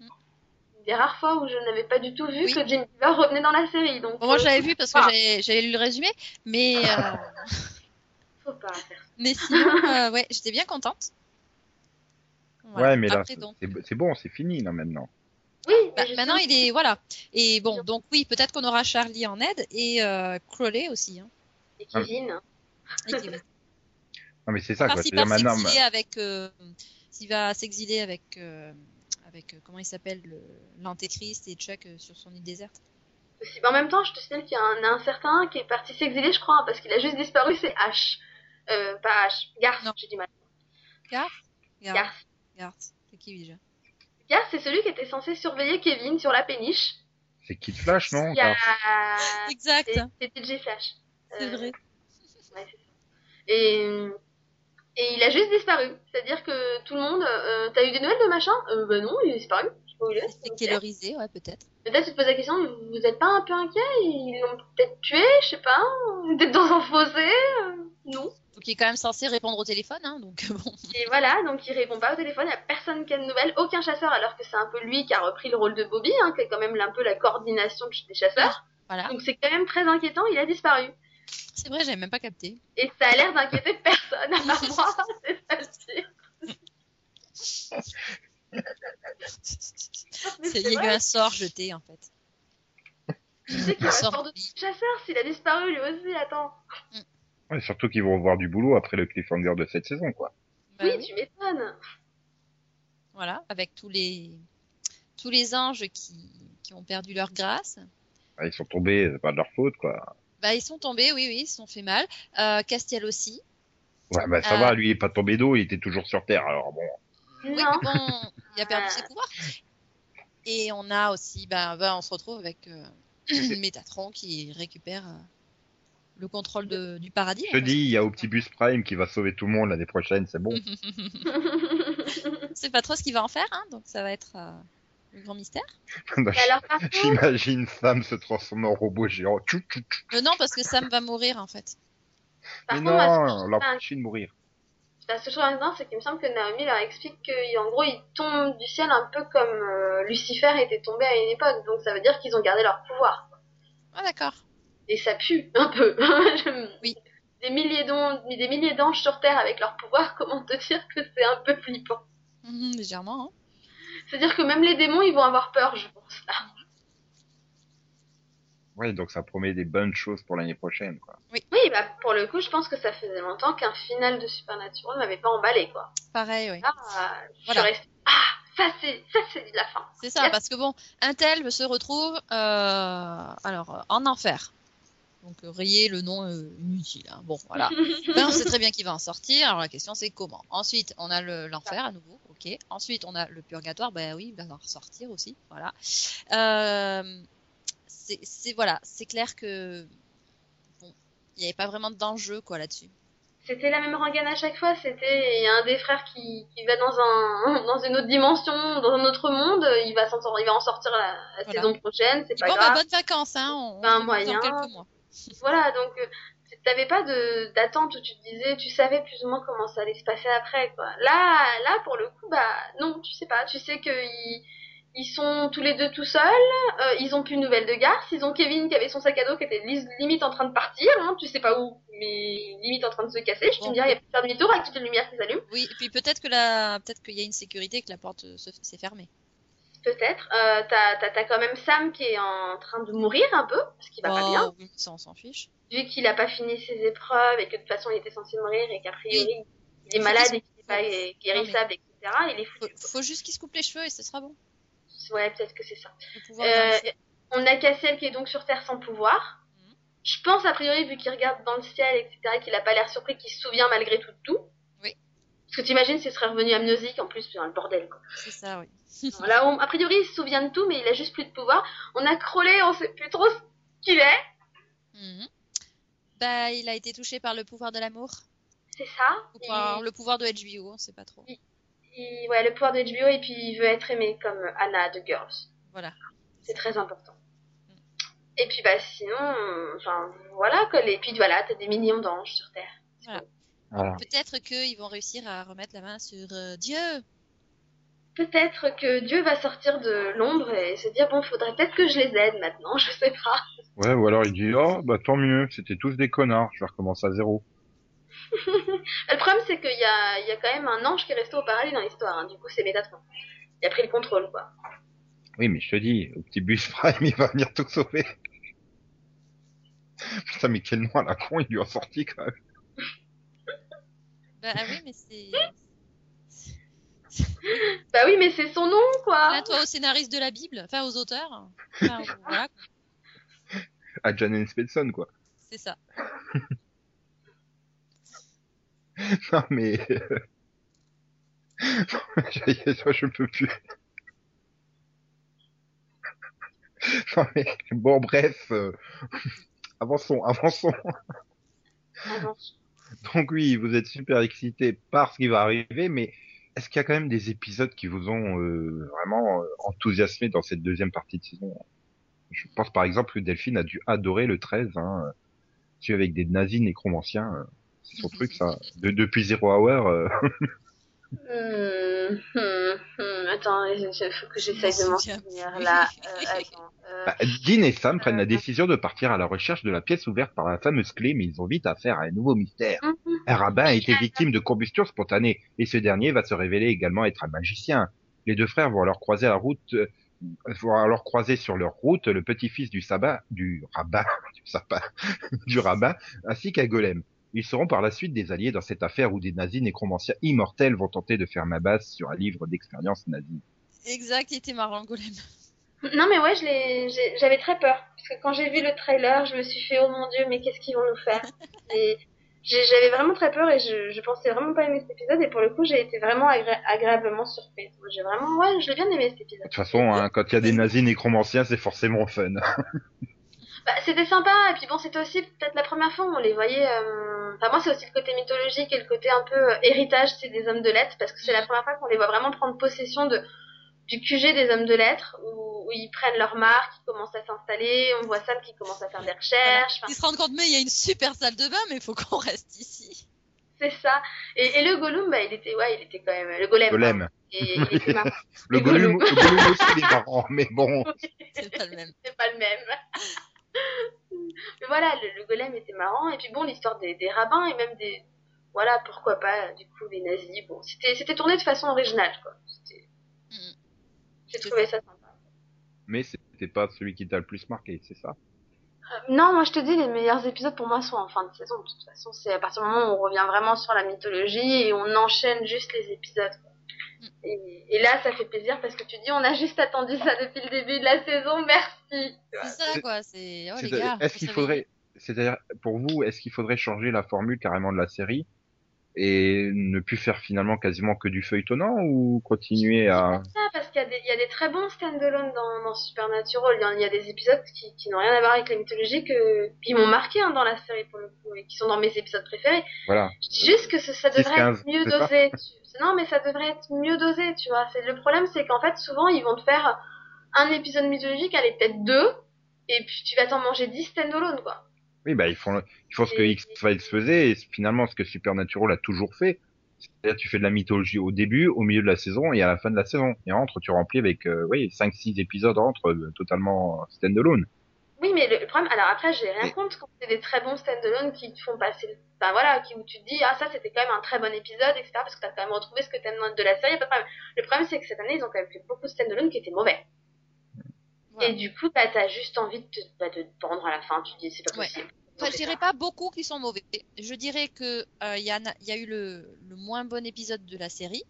Une des rares fois où je n'avais pas du tout vu Oui. que Jim Beaver revenait dans la série. Donc Bon, moi, euh, je l'avais vu parce que Ah. j'avais j'avais lu le résumé, mais, euh, pas faire ça. mais sinon, euh, ouais, j'étais bien contente. Voilà. Ouais, mais là, Après, c'est, bon, c'est fini, là, maintenant. Oui, bah, maintenant, il est, voilà. Et bon, donc oui, peut-être qu'on aura Charlie en aide et euh, Crowley aussi. Hein, Et Kevin. et Kevin. Non, mais c'est ça, quoi. s'il C'est-à-dire, va maintenant, s'exiler avec, euh, s'il va s'exiler avec, euh, avec euh, comment il s'appelle, le- l'antéchrist et Chuck euh, sur son île déserte. Aussi. Mais en même temps, je te signale qu'il y a un, un certain qui est parti s'exiler, je crois, hein, parce qu'il a juste disparu, c'est H. Euh, pas H. Garth, Non. j'ai du mal. Garth Garth. Garth. C'est qui déjà Garth, c'est celui qui était censé surveiller Kevin sur la péniche. c'est Kid Flash, non a... Exact. C'est- C'était J Flash. C'est Euh, vrai. ouais, c'est ça. Et, et il a juste disparu. C'est-à-dire que tout le monde, euh, t'as eu des nouvelles de machin? Euh, Bah non, il est disparu. Je sais pas où il est. C'est. Kellerisé, ouais, peut-être. Peut-être tu te poses la question, vous êtes pas un peu inquiet? Ils l'ont peut-être tué, je sais pas. Peut-être dans un fossé? Euh, Non. Donc il est quand même censé répondre au téléphone, hein, donc bon. Et voilà, donc il répond pas au téléphone, il y a personne qui a de nouvelles, aucun chasseur, alors que c'est un peu lui qui a repris le rôle de Bobby, hein, qui est quand même un peu la coordination des chasseurs. Voilà. Donc c'est quand même très inquiétant, il a disparu. C'est vrai, j'avais même pas capté. Et ça a l'air d'inquiéter personne, à part moi, c'est ça le Il y a eu un sort jeté en fait. tu sais qu'il un a sort sort de chasseur s'il a disparu lui aussi, attends. Ouais, surtout qu'ils vont revoir du boulot après le cliffhanger de cette saison, quoi. Bah oui, oui. tu m'étonnes. Voilà, avec tous les tous les anges qui, qui ont perdu leur grâce. Ouais, Ils sont tombés, c'est pas de leur faute, quoi. Bah ils sont tombés, oui, oui, ils se sont fait mal. Euh, Castiel aussi. Ouais, bah ça Euh. va, lui, il est pas tombé d'eau, il était toujours sur Terre, alors bon. Oui, Non. bon, il a perdu ses pouvoirs. Et on a aussi, ben, ben, on se retrouve avec euh, Métatron qui récupère euh, le contrôle de, du paradis. Je te dis, il y a Optibus Prime qui va sauver tout le monde l'année prochaine, c'est bon. C'est pas trop ce qu'il va en faire, hein, donc ça va être euh, le grand mystère. J'imagine Sam se transformer en robot géant. Euh, non, parce que Sam va mourir en fait. par Mais contre, non, je on trouve l'empêche de mourir. Que je trouve intéressant, c'est qu'il me semble que Naomi leur explique qu'en gros, ils tombent du ciel un peu comme euh, Lucifer était tombé à une époque. Donc ça veut dire qu'ils ont gardé leur pouvoir. Ah d'accord. Et ça pue un peu. Oui. Des milliers d'anges, des milliers d'anges sur Terre avec leur pouvoir, comment te dire que c'est un peu flippant? Mhm, légèrement. Hein. C'est-à-dire que même les démons, ils vont avoir peur, je pense. là. Ouais, donc ça promet des bonnes choses pour l'année prochaine, quoi. Oui, bah pour le coup, je pense que ça faisait longtemps qu'un final de Supernatural ne m'avait pas emballé, quoi. Pareil, oui. Euh, je Voilà. suis restée. Ah, ça c'est, ça c'est de la fin. C'est ça, parce que bon, un tel se retrouve euh, alors en enfer. Donc euh, rayer le nom euh, inutile. hein. Bon, voilà. Ben, on sait très bien qu'il va en sortir. Alors la question c'est comment? Ensuite, on a le- l'enfer à nouveau. Ok. Ensuite, on a le purgatoire. Ben oui, il va en ressortir aussi. Voilà. Euh, c'est voilà, c'est clair que bon, il n'y avait pas vraiment d'enjeu quoi là-dessus. C'était la même rengaine à chaque fois. C'était un des frères qui, qui va dans un dans une autre dimension, dans un autre monde. Il va il va en sortir la, la Voilà. saison prochaine. C'est pas bon, grave. ben, bonnes vacances, hein. On, Ben, on moyen. dans quelques mois. Voilà, donc euh, t'avais pas de d'attente où tu te disais, tu savais plus ou moins comment ça allait se passer après, quoi. Là, là pour le coup, bah non, tu sais pas. Tu sais que ils, ils sont tous les deux tout seuls. euh, ils ont plus de nouvelles de Garth. Ils ont Kevin qui avait son sac à dos qui était limite en train de partir. Hein, tu sais pas où, mais limite en train de se casser. Je Bon. te dire, il y a plus de faire demi-tour avec toutes les lumières qui s'allument. Oui, et puis peut-être que la, peut-être qu'il y a une sécurité que la porte se- s'est fermée. Peut-être. Euh, t'as quand même Sam qui est en train de mourir un peu parce qu'il va pas Oh, bien. ça on s'en fiche. vu qu'il a pas fini ses épreuves et que de toute façon il était censé mourir et qu'a priori il est malade et qu'il n'est pas guérissable, etc., il est Faut, foutu. faut juste qu'il se coupe les cheveux et ce sera bon. Ouais, peut-être que c'est ça. Pouvoir Euh, on a Cassiel qui est donc sur Terre sans pouvoir. Mhm. Je pense a priori, vu qu'il regarde dans le ciel, etc., qu'il a pas l'air surpris, qu'il se souvient malgré tout de tout. Parce que t'imagines s'il serait revenu amnésique, en plus, c'est un bordel, quoi. C'est ça, oui. Là, on- a priori, il se souvient de tout, mais il a juste plus de pouvoir. On a Crowley, on sait plus trop ce qu'il est. Mhm. Bah, il a été touché par le pouvoir de l'amour. C'est ça. Ou Il- par le pouvoir de HBO, on sait pas trop. il- ouais, le pouvoir de HBO, et puis il veut être aimé comme Anna de Girls. Voilà. C'est très important. Et puis bah sinon, enfin voilà quoi. Et puis voilà, t'as des millions d'anges sur Terre. Voilà. Peut-être qu'ils vont réussir à remettre la main sur euh, Dieu. Peut-être que Dieu va sortir de l'ombre et se dire bon, faudrait peut-être que je les aide maintenant, je sais pas. Ouais, ou alors il dit, oh, bah tant mieux, c'était tous des connards, je vais recommencer à zéro. Le problème c'est qu'il y a, il y a quand même un ange qui est resté au paradis dans l'histoire. hein. Du coup, c'est Métatron. Il a pris le contrôle quoi. Oui, mais je te dis, au petit bus Prime, il va venir tout sauver. Putain, mais quel nom à la con il lui a sorti quand même. Bah ah oui, mais c'est. Bah oui, mais c'est son nom quoi. Plains-toi aux scénaristes de la Bible, enfin aux auteurs. Enfin, voilà, À Janet Spelson, quoi. c'est ça. Non, mais... euh, je, je peux plus. Non, mais... Bon, bref. euh, Avançons, avançons. Avant. Donc oui, vous êtes super excité par ce qui va arriver, mais est-ce qu'il y a quand même des épisodes qui vous ont euh, vraiment euh, enthousiasmé dans cette deuxième partie de saison? Je pense par exemple que Delphine a dû adorer le 13, hein, euh, celui avec des nazis nécromanciens. euh, C'est son truc, ça. De, depuis Zero Hour, euh, Hmm, hmm, hmm. Attends, il faut que j'essaye Je de me m'en souvenir là. Euh, attends. Euh, Bah, Dean et Sam prennent la décision de partir à la recherche de la pièce ouverte par la fameuse clé, mais ils ont vite affaire à un nouveau mystère. mhm. Un rabbin a été victime de combustion spontanée, et ce dernier va se révéler également être un magicien. Les deux frères vont alors croiser la route, euh, vont alors croiser sur leur route le petit-fils du sabbat, du rabbin, du sabbat, du rabbin, ainsi qu'un golem. Ils seront par la suite des alliés dans cette affaire où des nazis nécromanciens immortels vont tenter de faire ma base sur un livre d'expérience nazie. Exact, il était marrant, le golem. Non mais ouais, j'avais très peur parce que quand j'ai vu le trailer, je me suis fait oh mon dieu, mais qu'est-ce qu'ils vont nous faire? Et j'avais vraiment très peur et je, je pensais vraiment pas aimer cet épisode et pour le coup, j'ai été vraiment agré- agréablement surprise. Moi, J'ai vraiment, ouais, je l'ai bien aimé cet épisode. De toute façon, hein, quand il y a des nazis nécromanciens, c'est forcément fun. Bah, c'était sympa et puis bon, c'était aussi peut-être la première fois où on les voyait. euh, Enfin moi, c'est aussi le côté mythologique et le côté un peu euh, héritage, c'est des hommes de lettres parce que c'est la première fois qu'on les voit vraiment prendre possession de du QG des hommes de lettres où, où ils prennent leur marque, ils commencent à s'installer, on voit Sam qui commence à faire des recherches. Enfin, Ils se rendent compte, mais il y a une super salle de bain, mais il faut qu'on reste ici. c'est ça. Et, et le Gollum, bah il était ouais, il était quand même le golem. Golem. pardon. Et il était marrant. Le Gollum. le golem aussi, il est marrant, mais bon. C'est pas le même. c'est pas le même. Mais voilà, le, le golem était marrant. Et puis bon, l'histoire des, des rabbins et même des. Voilà, pourquoi pas, du coup, les nazis. Bon, c'était c'était tourné de façon originale, quoi. C'était-. J'ai trouvé ça sympa. Mais c'était pas celui qui t'a le plus marqué, c'est ça? Euh, non, moi je te dis, les meilleurs épisodes pour moi sont en fin de saison. De toute façon, c'est à partir du moment où on revient vraiment sur la mythologie et on enchaîne juste les épisodes. quoi. Et, et là, ça fait plaisir parce que tu dis, on a juste attendu ça depuis le début de la saison, merci. C'est ça, quoi. C'est. Oh. Est-ce qu'il faudrait, c'est-à-dire pour vous, est-ce qu'il faudrait changer la formule carrément de la série et ne plus faire finalement quasiment que du feuilletonnant ou continuer à ça parce qu'il y, a des- il y a des très bons stand-alone dans, dans Supernatural. Il y, a, il y a des épisodes qui, qui n'ont rien à voir avec la mythologie que, qui m'ont marqué hein, dans la série pour le coup et qui sont dans mes épisodes préférés. voilà Je dis juste que ce- ça devrait 6-15, être mieux dosé. Tu- Non, mais ça devrait être mieux dosé, tu vois. C'est le problème, c'est qu'en fait, souvent, ils vont te faire un épisode mythologique, allez peut-être deux, et puis tu vas t'en manger 10 stand-alone, quoi. Oui, bah ils font ils font ce que X-Files faisait et finalement ce que Supernatural a toujours fait. C'est-à-dire tu fais de la mythologie au début, au milieu de la saison et à la fin de la saison. Et entre tu remplis avec euh, oui, 5 6 épisodes entre euh, totalement stand-alone. Oui, mais le, le problème, alors après, j'ai rien Mais- contre quand c'est des très bons stand-alone qui te font passer, le- enfin voilà, qui, où tu te dis, ah ça c'était quand même un très bon épisode, etc., parce que t'as quand même retrouvé ce que t'aimes de la série, pas de problème. Le problème, c'est que cette année, ils ont quand même fait beaucoup de stand-alone qui étaient mauvais. Voilà. Et du coup, bah, t'as juste envie de te, bah, de te pendre à la fin, tu te dis, c'est pas Ouais. possible. Enfin, Donc, je dirais pas beaucoup qui sont mauvais. Je dirais que euh, il y, en a- il y a eu le, le moins bon épisode de la série.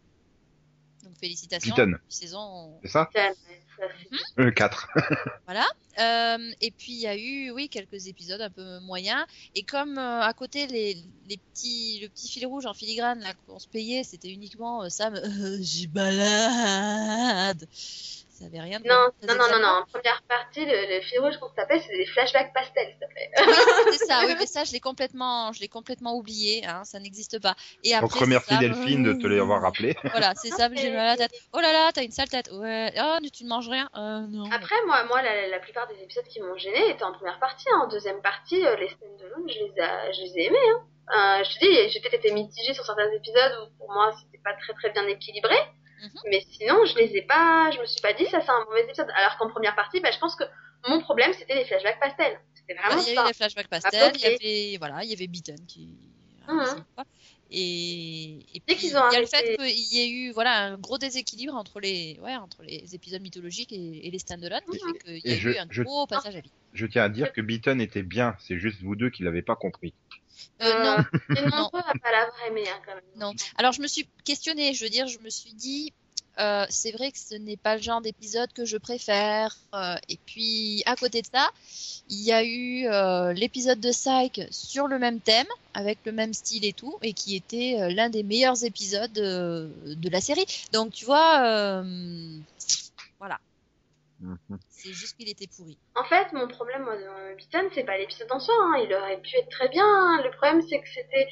Donc félicitations. Beaten. Saison. C'est ça Ça, ça, c'est- Le 4. Euh, et puis il y a eu, oui, quelques épisodes un peu moyens. Et comme euh, à côté les, les petits, le petit fil rouge en filigrane là qu'on se payait, c'était uniquement euh, Sam, euh, j'y balade. Ça avait rien de Non, non, non, non, en première partie, le, le fil rouge qu'on tapait, c'est des flashbacks pastels, s'il te plaît. Oui, c'est ça, oui, mais ça, je l'ai complètement, je l'ai complètement oublié, hein, ça n'existe pas. Et après, Donc remercie Delphine de te l'avoir rappelé. Voilà, c'est ça, j'ai mal à la tête. Oh là là, t'as une sale tête. Ouais. Oh, tu ne manges rien. Euh, non. Après, moi, moi la, la plupart des épisodes qui m'ont gêné étaient en première partie. hein. En deuxième partie, euh, les stand-alone, je les, ai- je les ai aimés. Hein. Euh, je te dis, j'ai peut-être été mitigée sur certains épisodes où pour moi c'était pas très très bien équilibré. Mhm. Mais sinon, je les ai pas, je me suis pas dit ça c'est un mauvais épisode. Alors qu'en première partie, bah, je pense que mon problème c'était les flashbacks pastels. C'était Voilà, vraiment il y a eu les flashbacks pastels, il y avait, voilà, il y avait Beaton qui. Quoi. Et, et Dès puis, qu'ils ont il y a le fait qu'il y ait eu voilà, un gros déséquilibre entre les, ouais, entre les épisodes mythologiques et, et les stand-alone qui Mhm. fait qu'il y a je- eu un je- gros passage à vide. Je tiens à dire que Beaton était bien, c'est juste vous deux qui l'avez pas compris. Euh, non, Et Non. nombreux à pas l'avoir aimé hein, quand même. Non. Alors je me suis questionnée, je veux dire, je me suis dit, euh, c'est vrai que ce n'est pas le genre d'épisode que je préfère. euh, et puis à côté de ça, il y a eu euh, l'épisode de Psych sur le même thème, avec le même style et tout, et qui était euh, l'un des meilleurs épisodes euh, de la série. Donc tu vois, euh, voilà. C'est juste qu'il était pourri. En fait, mon problème, moi, dans Beaton, c'est pas l'épisode en soi. hein. Il aurait pu être très bien. hein. Le problème, c'est que c'était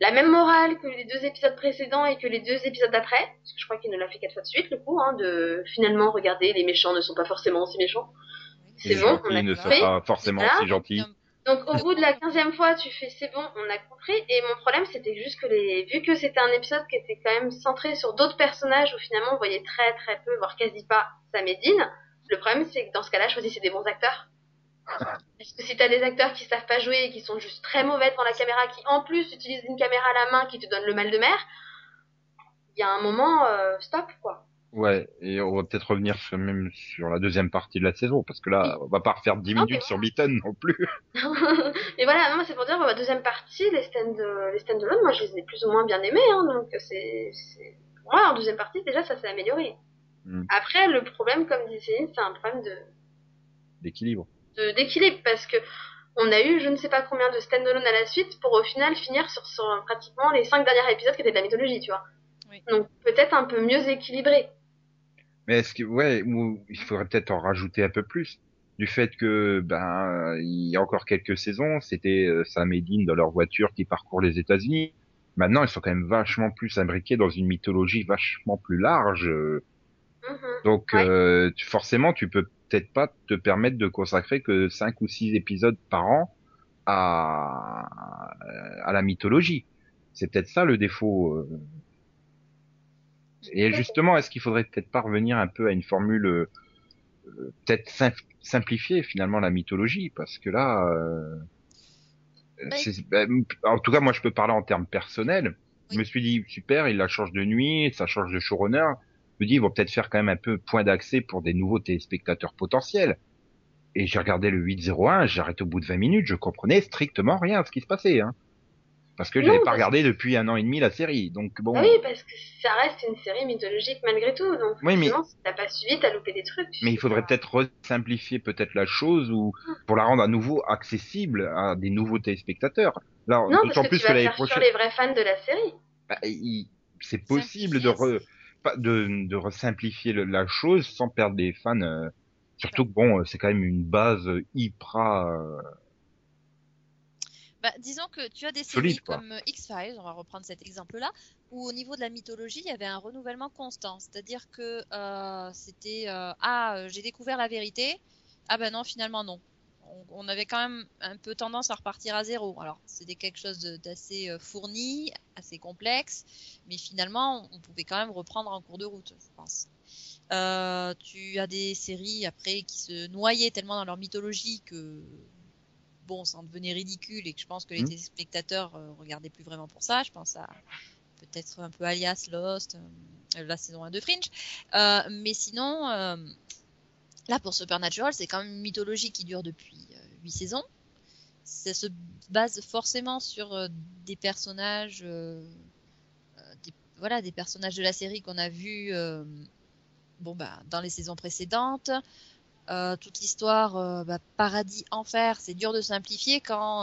la même morale que les deux épisodes précédents et que les deux épisodes d'après. Parce que je crois qu'il ne l'a fait quatre fois de suite, le coup, hein, de finalement regarder les méchants ne sont pas forcément si méchants. C'est bon, on a ne compris. sont pas forcément Voilà. si gentils. Donc au bout de la quinzième fois, tu fais c'est bon, on a compris. Et mon problème, c'était juste que les, vu que c'était un épisode qui était quand même centré sur d'autres personnages où finalement on voyait très très peu, voire quasi pas Sam et Dean, Le problème, c'est que dans ce cas-là, choisissez des bons acteurs. Parce que si t'as des acteurs qui savent pas jouer et qui sont juste très mauvais devant la caméra, qui en plus utilisent une caméra à la main qui te donne le mal de mer, il y a un moment, euh, stop quoi. Ouais, et on va peut-être revenir sur, même sur la deuxième partie de la saison, parce que là, on va pas refaire 10 Non, minutes sur Beaton non plus. Mais voilà, non, c'est pour dire, ma deuxième partie, les stand, les stand-alone, moi je les ai plus ou moins bien aimés, hein, donc c'est- pour moi en deuxième partie déjà ça s'est amélioré. Hmm. Après le problème, comme disait Céline, c'est un problème de, D'équilibre. de- d'équilibre parce que on a eu je ne sais pas combien de stand-alone à la suite pour au final finir sur, sur pratiquement les cinq derniers épisodes qui étaient de la mythologie, tu vois. Oui. Donc peut-être un peu mieux équilibré. Mais est-ce que, ouais, ou il faudrait peut-être en rajouter un peu plus. Du fait que, ben, il y a encore quelques saisons, c'était euh, Sam et Dean dans leur voiture qui parcourent les États-Unis. Maintenant, ils sont quand même vachement plus imbriqués dans une mythologie vachement plus large. Mhm. Donc, Ouais. euh, tu- forcément, tu peux peut-être pas te permettre de consacrer que cinq ou six épisodes par an à, à la mythologie. C'est peut-être ça le défaut. euh. Et justement, est-ce qu'il faudrait peut-être pas revenir un peu à une formule euh, peut-être sim- simplifier finalement la mythologie? Parce que là, euh, Bah, c'est- ben, en tout cas, moi, je peux parler en termes personnels. Je Oui. me suis dit super, il la change de nuit, ça change de showrunner. Je me dis, ils vont peut-être faire quand même un peu point d'accès pour des nouveaux téléspectateurs potentiels. Et j'ai regardé le 801, j'ai arrêté au bout de 20 minutes, je comprenais strictement rien à ce qui se passait. Hein. Parce que j'avais pas regardé depuis un an et demi la série. Donc bon, Ah oui, parce que ça reste une série mythologique malgré tout, donc Oui, mais- si t'as pas suivi, t'as loupé des trucs. mais il faudrait peut-être simplifier peut-être la chose ou pour la rendre à nouveau accessible à des nouveaux téléspectateurs. Là, Non, parce que plus tu vas faire sur prochaine, les vrais fans de la série. bah, il- c'est possible de re, de, de resimplifier le- la chose sans perdre des fans. euh, surtout que bon, euh, c'est quand même une base hyper. euh, Bah, disons que tu as des Solide, séries quoi. comme X-Files, on va reprendre cet exemple-là, où au niveau de la mythologie, il y avait un renouvellement constant. C'est-à-dire que euh, c'était ah j'ai découvert la vérité, ah ben non finalement non. On, on avait quand même un peu tendance à repartir à zéro. Alors c'était quelque chose d'assez euh, fourni, assez complexe, mais finalement on pouvait quand même reprendre en cours de route, je pense. Euh, tu as des séries après qui se noyaient tellement dans leur mythologie que bon, ça en devenait ridicule et que je pense que les Mhm. téléspectateurs euh, regardaient plus vraiment pour ça. Je pense à peut-être un peu Alias, Lost, euh, la saison 1 de Fringe. Mais sinon, là pour Supernatural, c'est quand même une mythologie qui dure depuis euh, 8 saisons. Ça se base forcément sur euh, des personnages, euh, euh, des, voilà, des personnages de la série qu'on a vus bon, bah, dans les saisons précédentes. Toute l'histoire bah, paradis enfer c'est dur de simplifier quand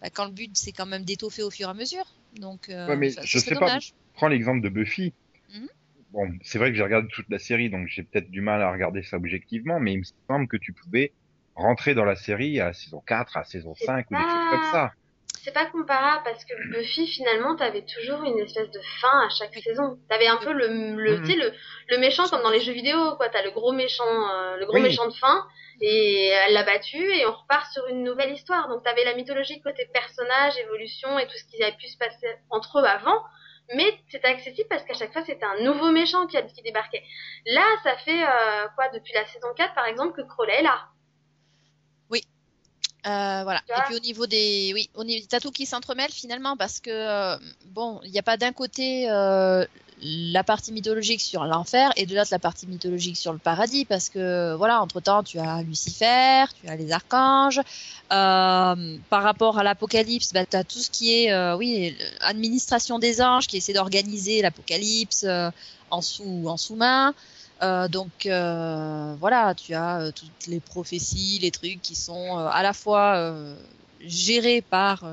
bah, quand le but c'est quand même d'étoffer au fur et à mesure donc Ouais, mais je sais pas. Prends l'exemple de Buffy. Mhm. Bon, c'est vrai que j'ai regardé toute la série, donc j'ai peut-être du mal à regarder ça objectivement, mais il me semble que tu pouvais rentrer dans la série à la saison 4, à la saison C'est 5 ou des pas- choses comme ça. C'est pas comparable parce que Buffy, finalement, t'avais toujours une espèce de fin à chaque saison. T'avais un peu le, le, Mhm. tu sais, le, le méchant comme dans les jeux vidéo, quoi. T'as le gros méchant, euh, le gros Oui. méchant de fin, et elle l'a battu, et on repart sur une nouvelle histoire. Donc t'avais la mythologie côté personnage, évolution, et tout ce qui avait pu se passer entre eux avant. Mais c'était accessible parce qu'à chaque fois c'était un nouveau méchant qui, qui débarquait. Là, ça fait euh, quoi depuis la saison 4 par exemple que Crowley est là. Euh, voilà. Et puis au niveau des, oui, au niveau t'as tout qui s'entremêle finalement parce que euh, bon, il n'y a pas d'un côté la partie mythologique sur l'enfer et de l'autre la partie mythologique sur le paradis parce que voilà, entre temps tu as Lucifer, tu as les archanges. Euh, par rapport à l'apocalypse, bah, tu as tout ce qui est, euh, oui, administration des anges qui essaie d'organiser l'apocalypse euh, en sous en sous-main. Euh, donc euh, voilà, tu as euh, toutes les prophéties, les trucs qui sont à la fois gérés par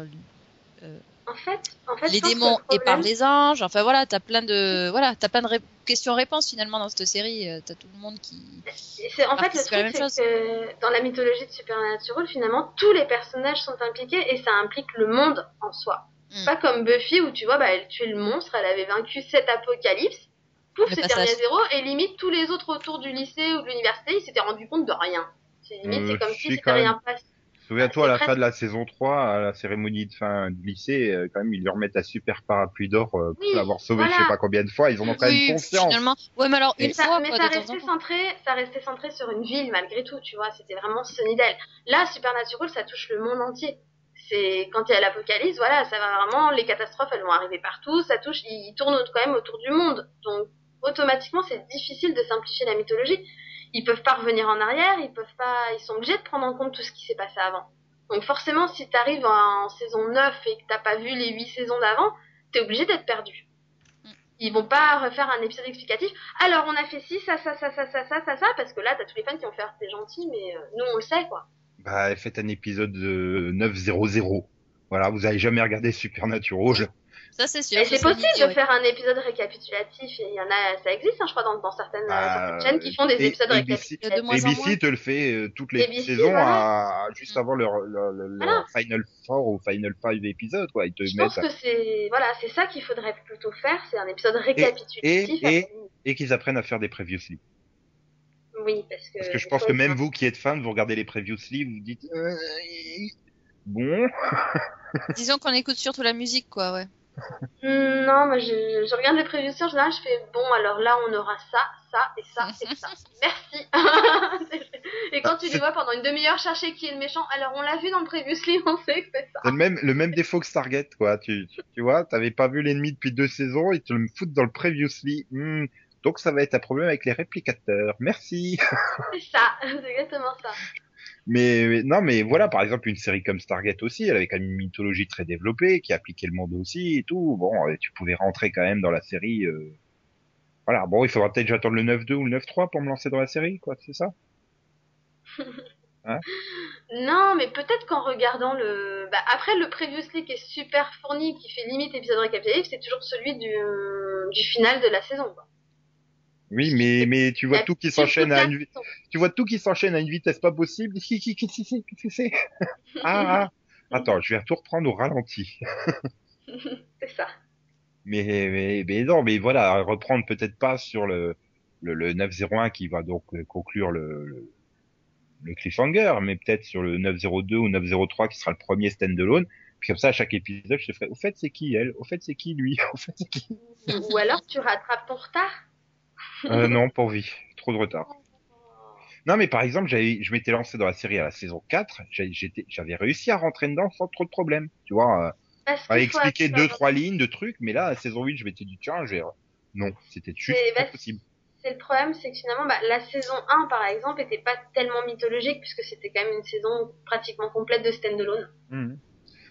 En fait, en fait, je les démons le et par les anges. Enfin voilà, t'as plein de voilà, t'as plein de ré- questions-réponses finalement dans cette série. Euh, T'as tout le monde qui en fait, le truc, même c'est que dans la mythologie de Supernatural, finalement, tous les personnages sont impliqués et ça implique le monde en soi. Mm. Pas comme Buffy où tu vois, bah, elle tuait le monstre, elle avait vaincu cet apocalypse. Pouf, c'était à zéro et limite tous les autres autour du lycée ou de l'université, ils s'étaient rendus compte de rien. C'est limite, Euh, c'est comme si, c'était rien passé. Souviens-toi, à la fin de la saison 3, à la cérémonie de fin du lycée, euh, quand même, ils lui remettent un super parapluie d'or euh, pour Oui, l'avoir sauvé voilà. je sais pas combien de fois. Ils en ont quand même Oui, conscience. finalement. Ouais, mais alors une ça, fois, mais quoi, ça restait centré, ça restait centré sur une ville malgré tout, tu vois. C'était vraiment Sunnydale. Là, Supernatural, ça touche le monde entier. C'est quand il y a l'apocalypse, voilà, ça va vraiment, les catastrophes, elles vont arriver partout. Ça touche, ils tournent quand même autour du monde. Donc, automatiquement, c'est difficile de simplifier la mythologie. Ils peuvent pas revenir en arrière, ils peuvent pas, ils sont obligés de prendre en compte tout ce qui s'est passé avant. Donc forcément, si t'arrives en saison 9 et que t'as pas vu les 8 saisons d'avant, t'es obligé d'être perdu. Mm. Ils vont pas refaire un épisode explicatif. Alors on a fait ci, ça, ça, ça, ça, ça, ça, ça, ça, parce que là t'as tous les fans qui vont faire t'es gentil, mais euh, nous on le sait quoi. Bah, faites un épisode de 900. Voilà, vous avez jamais regardé Supernatural. Ça, c'est sûr. C'est possible de ouais. faire un épisode récapitulatif et il y en a, ça existe, hein, je crois, dans, dans certaines, Bah, certaines chaînes qui font des et- épisodes ABC, récapitulatifs. ABC te le fait euh, toutes les ABC, saisons voilà. à, juste avant leur, leur, leur- Voilà. leur Final Four ou Final Five épisode, quoi. Ils te Je mettent pense que c'est, voilà, c'est ça qu'il faudrait plutôt faire, c'est un épisode récapitulatif. et- qu'ils apprennent à faire des previously. Oui, parce que. Parce que je pense que même vous qui êtes fan, vous regardez les previously, vous vous dites euh, bon. Disons qu'on écoute surtout la musique, quoi, ouais. Hmm, Non, moi je, je regarde les prévisions, en général je fais bon alors là on aura ça, ça et ça et ça. Merci. et quand tu les vois pendant une demi-heure chercher qui est le méchant, alors on l'a vu dans le previously, on sait que c'est ça. C'est le même, le même défaut que Stargate, quoi. Tu, tu, tu vois, t'avais pas vu l'ennemi depuis deux saisons, ils te le foutent dans le previously. Hmm, donc ça va être un problème avec les réplicateurs. Merci. C'est ça, c'est exactement ça. Mais mais- non, mais voilà, par exemple, une série comme Stargate aussi, elle avait quand même une mythologie très développée, qui appliquait le monde aussi et tout. Bon, euh, tu pouvais rentrer quand même dans la série. euh, Voilà, bon, il faudra peut-être que j'attende le 9-2 ou le 9-3 pour me lancer dans la série, quoi, c'est ça? Non, mais peut-être qu'en regardant le. Bah, après, le previously qui est super fourni, qui fait limite épisode récapitulatif, c'est toujours celui du, du final de la saison. Quoi. Oui, mais mais tu vois tout qui s'enchaîne à une, tu vois tout qui s'enchaîne à une vitesse pas possible. Qu'est-ce que c'est Ah, ah. Attends, je vais tout reprendre au ralenti. C'est ça. Mais, mais, mais non, mais voilà, reprendre peut-être pas sur le, le, le 901 qui va donc conclure le, le, le cliffhanger, mais peut-être sur le 902 ou 903 qui sera le premier standalone. Puis comme ça, à chaque épisode, je te ferai, au fait, c'est qui elle? Au fait, c'est qui lui? Au fait, c'est qui? Ou alors tu rattrapes ton retard. Euh, non, pas envie. Trop de retard. Non, mais par exemple, j'avais, je m'étais lancé dans la série à la saison 4, j'ai- j'étais, j'avais réussi à rentrer dedans sans trop de problèmes. Tu vois, euh, à expliquer deux, trois lignes de trucs, mais là, à la saison 8, je m'étais dit, tiens, j'ai, non, c'était juste Mais pas bah, possible. C'est le problème, c'est que finalement, bah, la saison 1, par exemple, était pas tellement mythologique, puisque c'était quand même une saison pratiquement complète de standalone. Mhm.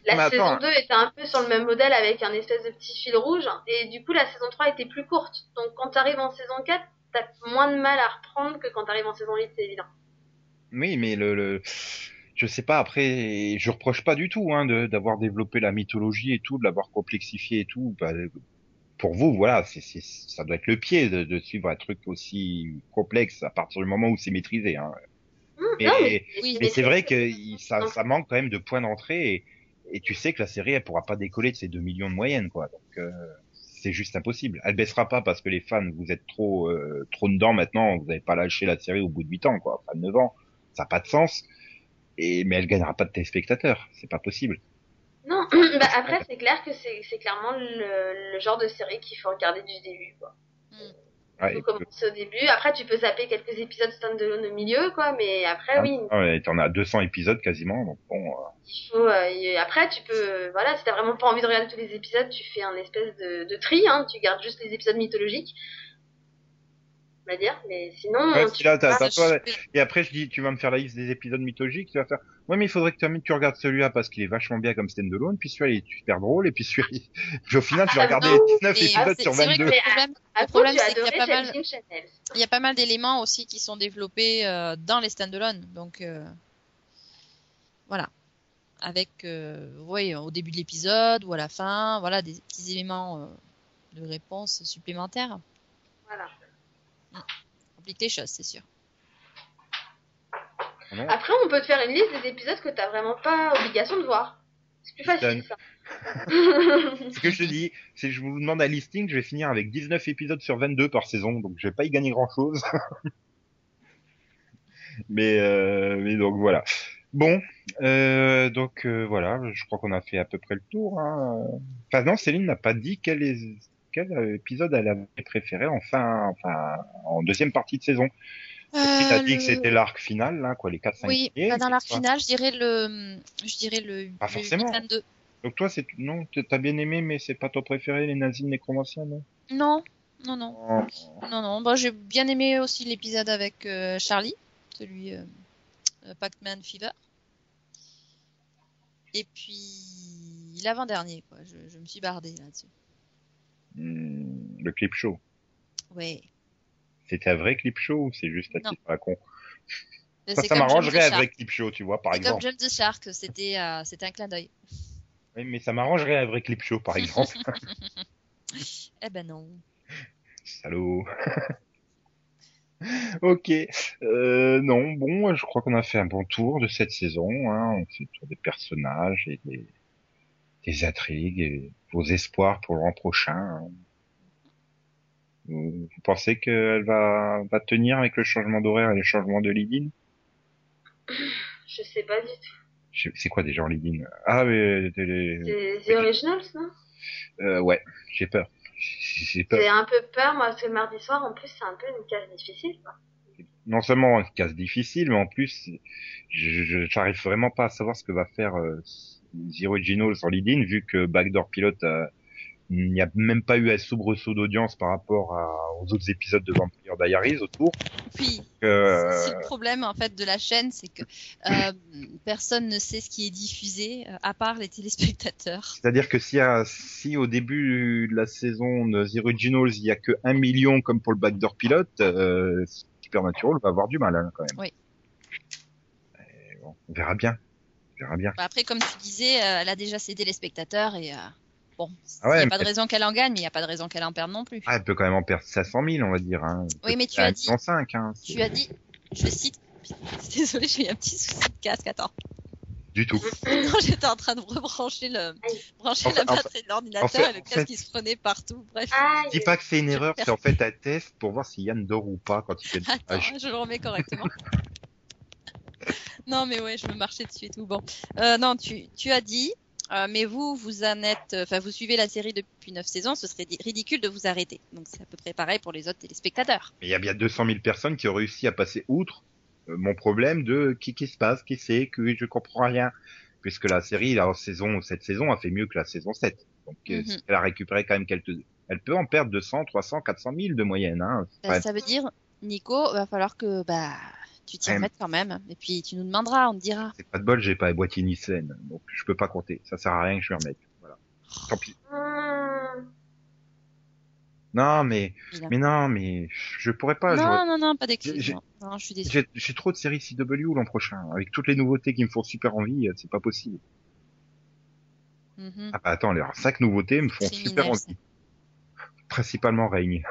La Mais saison attends. 2 était un peu sur le même modèle avec un espèce de petit fil rouge, et du coup, la saison 3 était plus courte. Donc, quand t'arrives en saison 4, t'as moins de mal à reprendre que quand t'arrives en saison 8, c'est évident. Oui, mais le, le, je sais pas. Après, je reproche pas du tout hein, de- d'avoir développé la mythologie et tout, de l'avoir complexifié et tout. Bah, pour vous, voilà, c'est, ça doit être le pied de, de suivre un truc aussi complexe à partir du moment où c'est maîtrisé. Hein. Hum, Mais, c'est vrai que ça, ça manque quand même de points d'entrée et, et tu sais que la série, elle pourra pas décoller de ces 2 millions de moyenne, quoi. Donc euh, c'est juste impossible. Elle baissera pas parce que les fans, vous êtes trop, euh, trop dedans maintenant. Vous n'avez pas lâché la série au bout de 8 ans, quoi. Enfin, 9 ans, ça n'a pas de sens. Et mais elle gagnera pas de téléspectateurs, c'est pas possible. non. bah, après, c'est clair que c'est c'est clairement le, le genre de série qu'il faut regarder du début, quoi. Ouais, faut commencer au début. Après, tu peux zapper quelques épisodes standalone au milieu, quoi. Mais après, Ah, oui, ouais, t'en as 200 épisodes quasiment, donc bon. euh, il faut. euh, après, tu peux. voilà, si t'as vraiment pas envie de regarder tous les épisodes, tu fais un espèce de, de tri. Hein, tu gardes juste les épisodes mythologiques. On va dire. Mais sinon. Ouais, tu là, Et après, je dis, tu vas me faire la liste des épisodes mythologiques, tu vas faire, ouais, mais il faudrait que tu, tu regardes celui-là parce qu'il est vachement bien comme standalone, puis celui-là, il est super drôle, et puis celui-là, puis au final, tu vas Ah, regarder 19 mais- épisodes ah, c'est- sur c'est vrai 22. que le À problème, c'est qu'il y a pas mal- il y a pas mal d'éléments aussi qui sont développés euh, dans les standalone. Donc, euh, voilà. Avec, euh, ouais, au début de l'épisode ou à la fin, voilà, des petits éléments euh, de réponse supplémentaires. Voilà. Complique les choses, c'est sûr. Non Après, on peut te faire une liste des épisodes que t'as vraiment pas obligation de voir. C'est plus facile, ça. Ce que je te dis, que je vous demande un listing, je vais finir avec 19 épisodes sur 22 par saison, donc je vais pas y gagner grand chose. mais, euh, mais donc voilà. Bon, Euh, donc euh, voilà, je crois qu'on a fait à peu près le tour. Hein. Enfin non, Céline n'a pas dit quel, est, quel épisode elle avait préféré en fin, enfin en deuxième partie de saison? Euh, Tu as dit le- que c'était l'arc final, là, quoi, les 4-5 Oui, pas dans l'arc final, je dirais le, je dirais le, Pas le forcément. 22. Donc toi, c'est non, t'as bien aimé, mais c'est pas ton préféré, les nazis nécromanciens, non? Non, non, non, Oh. non, non. Bah, j'ai bien aimé aussi l'épisode avec euh, Charlie, celui euh, euh, Pac-Man Fever. Et puis l'avant-dernier, quoi. Je, je me suis bardée là-dessus. Hmm, le clip show. Ouais. C'était un vrai clip show ou c'est juste un titre à con Ça, ça m'arrangerait un vrai clip show, tu vois, par C'est comme exemple. Jump the Shark, c'était euh, c'était un clin d'œil. Oui, mais ça m'arrangerait un vrai clip show, par exemple. Eh ben non. Salaud. ok. Euh, non, bon, je crois qu'on a fait un bon tour de cette saison. Hein. On fait le tour des personnages et des, des intrigues et vos espoirs pour l'an prochain. Vous, vous pensez qu'elle va, va tenir avec le changement d'horaire et le changement de lead-in Je sais pas du tout. C'est quoi déjà en lead-in Ah, mais, les- C'est The Originals, non? Euh, ouais, j'ai peur. J'ai peur. J'ai un peu peur, moi, parce que mardi soir, en plus, c'est un peu une case difficile. Quoi. non seulement une case difficile, mais en plus, je j'arrive vraiment pas à savoir ce que va faire euh, The Originals en lead-in, vu que Backdoor Pilot, euh, il n'y a même pas eu un soubresaut d'audience par rapport à- aux autres épisodes de Vampire Diaries autour. Puis Euh, c'est le problème en fait de la chaîne, c'est que euh, personne ne sait ce qui est diffusé à part les téléspectateurs. C'est-à-dire que si, à- si au début de la saison de The Originals, il y a que un million comme pour le Backdoor Pilot, euh, Supernatural va avoir du mal hein, quand même. Oui. Bon, on verra bien. On verra bien. Bah, Après, comme tu disais, euh, elle a déjà cédé les spectateurs et euh, bon, il Ah ouais, n'y a pas de raison qu'elle en gagne, mais il n'y a pas de raison qu'elle en perde non plus. Ah, elle peut quand même en perdre 500 000, on va dire. Hein. Oui, mais tu Un as dit- million cinq, hein. Tu as dit, je cite, désolée, j'ai eu un petit souci de casque, attends. Du tout. Non, j'étais en train de rebrancher le, brancher En fait- la batterie de l'ordinateur en fait- et le en casque fait- qui se prenait partout. Bref, Ah, Je dis pas que c'est une erreur, c'est en fait un test pour voir si Yann dort ou pas quand il fait le attends, je le remets correctement. non, mais ouais, je me marchais dessus et tout. Bon, euh, non, tu, tu as dit, euh, mais vous, vous en êtes, enfin, vous suivez la série depuis neuf saisons, ce serait di- ridicule de vous arrêter. Donc, c'est à peu près pareil pour les autres téléspectateurs. Mais il y a bien 200 000 personnes qui ont réussi à passer outre euh, mon problème de qui qui se passe, qui c'est, que je comprends rien. Puisque la série, la saison, cette saison a fait mieux que la saison 7. Donc, euh, Mhm. elle a récupéré quand même quelques, elle peut en perdre 200, 300, 400 000 de moyenne, hein. Bah, ça veut dire, Nico, va falloir que bah tu t'y remettes quand même. Et puis tu nous demanderas, on te dira. c'est pas de bol, j'ai pas un boîtier Nielsen. Donc, je peux pas compter. Ça sert à rien que je me remette. Voilà. Tant pis. Non, mais, mais non, mais, je pourrais pas, non, non, non, pas. Non, je suis. J'ai trop de séries CW l'an prochain. Avec toutes les nouveautés qui me font super envie, euh, c'est pas possible. Mhm. Ah bah attends, les cinq nouveautés me font super envie. Principalement Règne.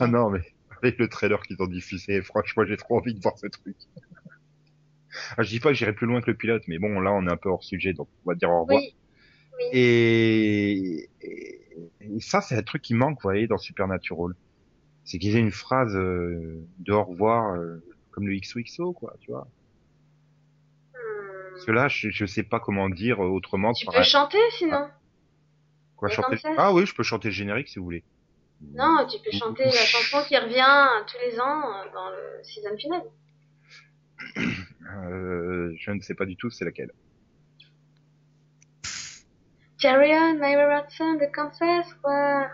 Ah non, mais avec le trailer qu'ils ont diffusé, franchement, j'ai trop envie de voir ce truc. Ah, je dis pas que j'irai plus loin que le pilote, mais bon, là, on est un peu hors sujet, donc on va dire au revoir. Oui. Oui. Et, et, ça, c'est un truc qui manque, vous voyez, dans Supernatural. C'est qu'ils aient une phrase euh, de au revoir, euh, comme le XOXO, quoi, tu vois. Parce que là, je, je sais pas comment dire autrement. Tu peux un- chanter sinon quoi, mais chanter... Ah oui, je peux chanter le générique si vous voulez. Non, tu peux chanter la chanson qui revient tous les ans euh, dans le season final. Euh, je ne sais pas du tout c'est laquelle. Carry on, my Watson, the confess, quoi.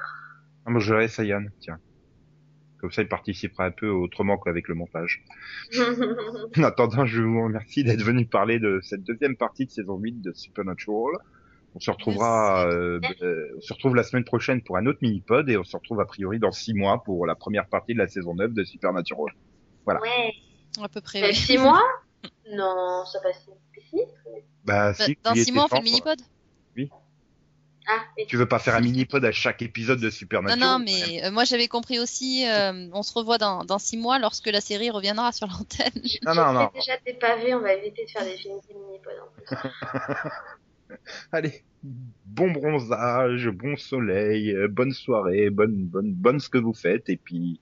Ah, moi, je laisse à Yann, tiens. Comme ça, il participera un peu autrement qu'avec le montage. En attendant, je vous remercie d'être venu parler de cette deuxième partie de saison 8 de Supernatural. On se retrouvera, euh, euh, on se retrouve la semaine prochaine pour un autre mini-pod et on se retrouve a priori dans six mois pour la première partie de la saison 9 de Supernatural. Voilà. ouais. À peu près. Euh, oui. six mois? Non, ça passe si. Bah, Bah, si, Dans six mois, on fait le mini-pod. Ah, mais Tu veux pas faire un mini-pod à chaque épisode de Non, Supernatural? Non, mais euh, moi j'avais compris aussi, euh, on se revoit dans, dans six mois lorsque la série reviendra sur l'antenne. Non, non, non. J'ai déjà des pavés, on va éviter de faire des films de mini-pod en plus. Allez, bon bronzage, bon soleil, euh, bonne soirée, bonne, bonne, bonne ce que vous faites et puis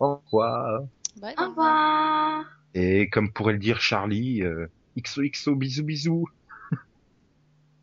au revoir. Bye, Au revoir Et comme pourrait le dire Charlie, euh, XOXO bisous bisous.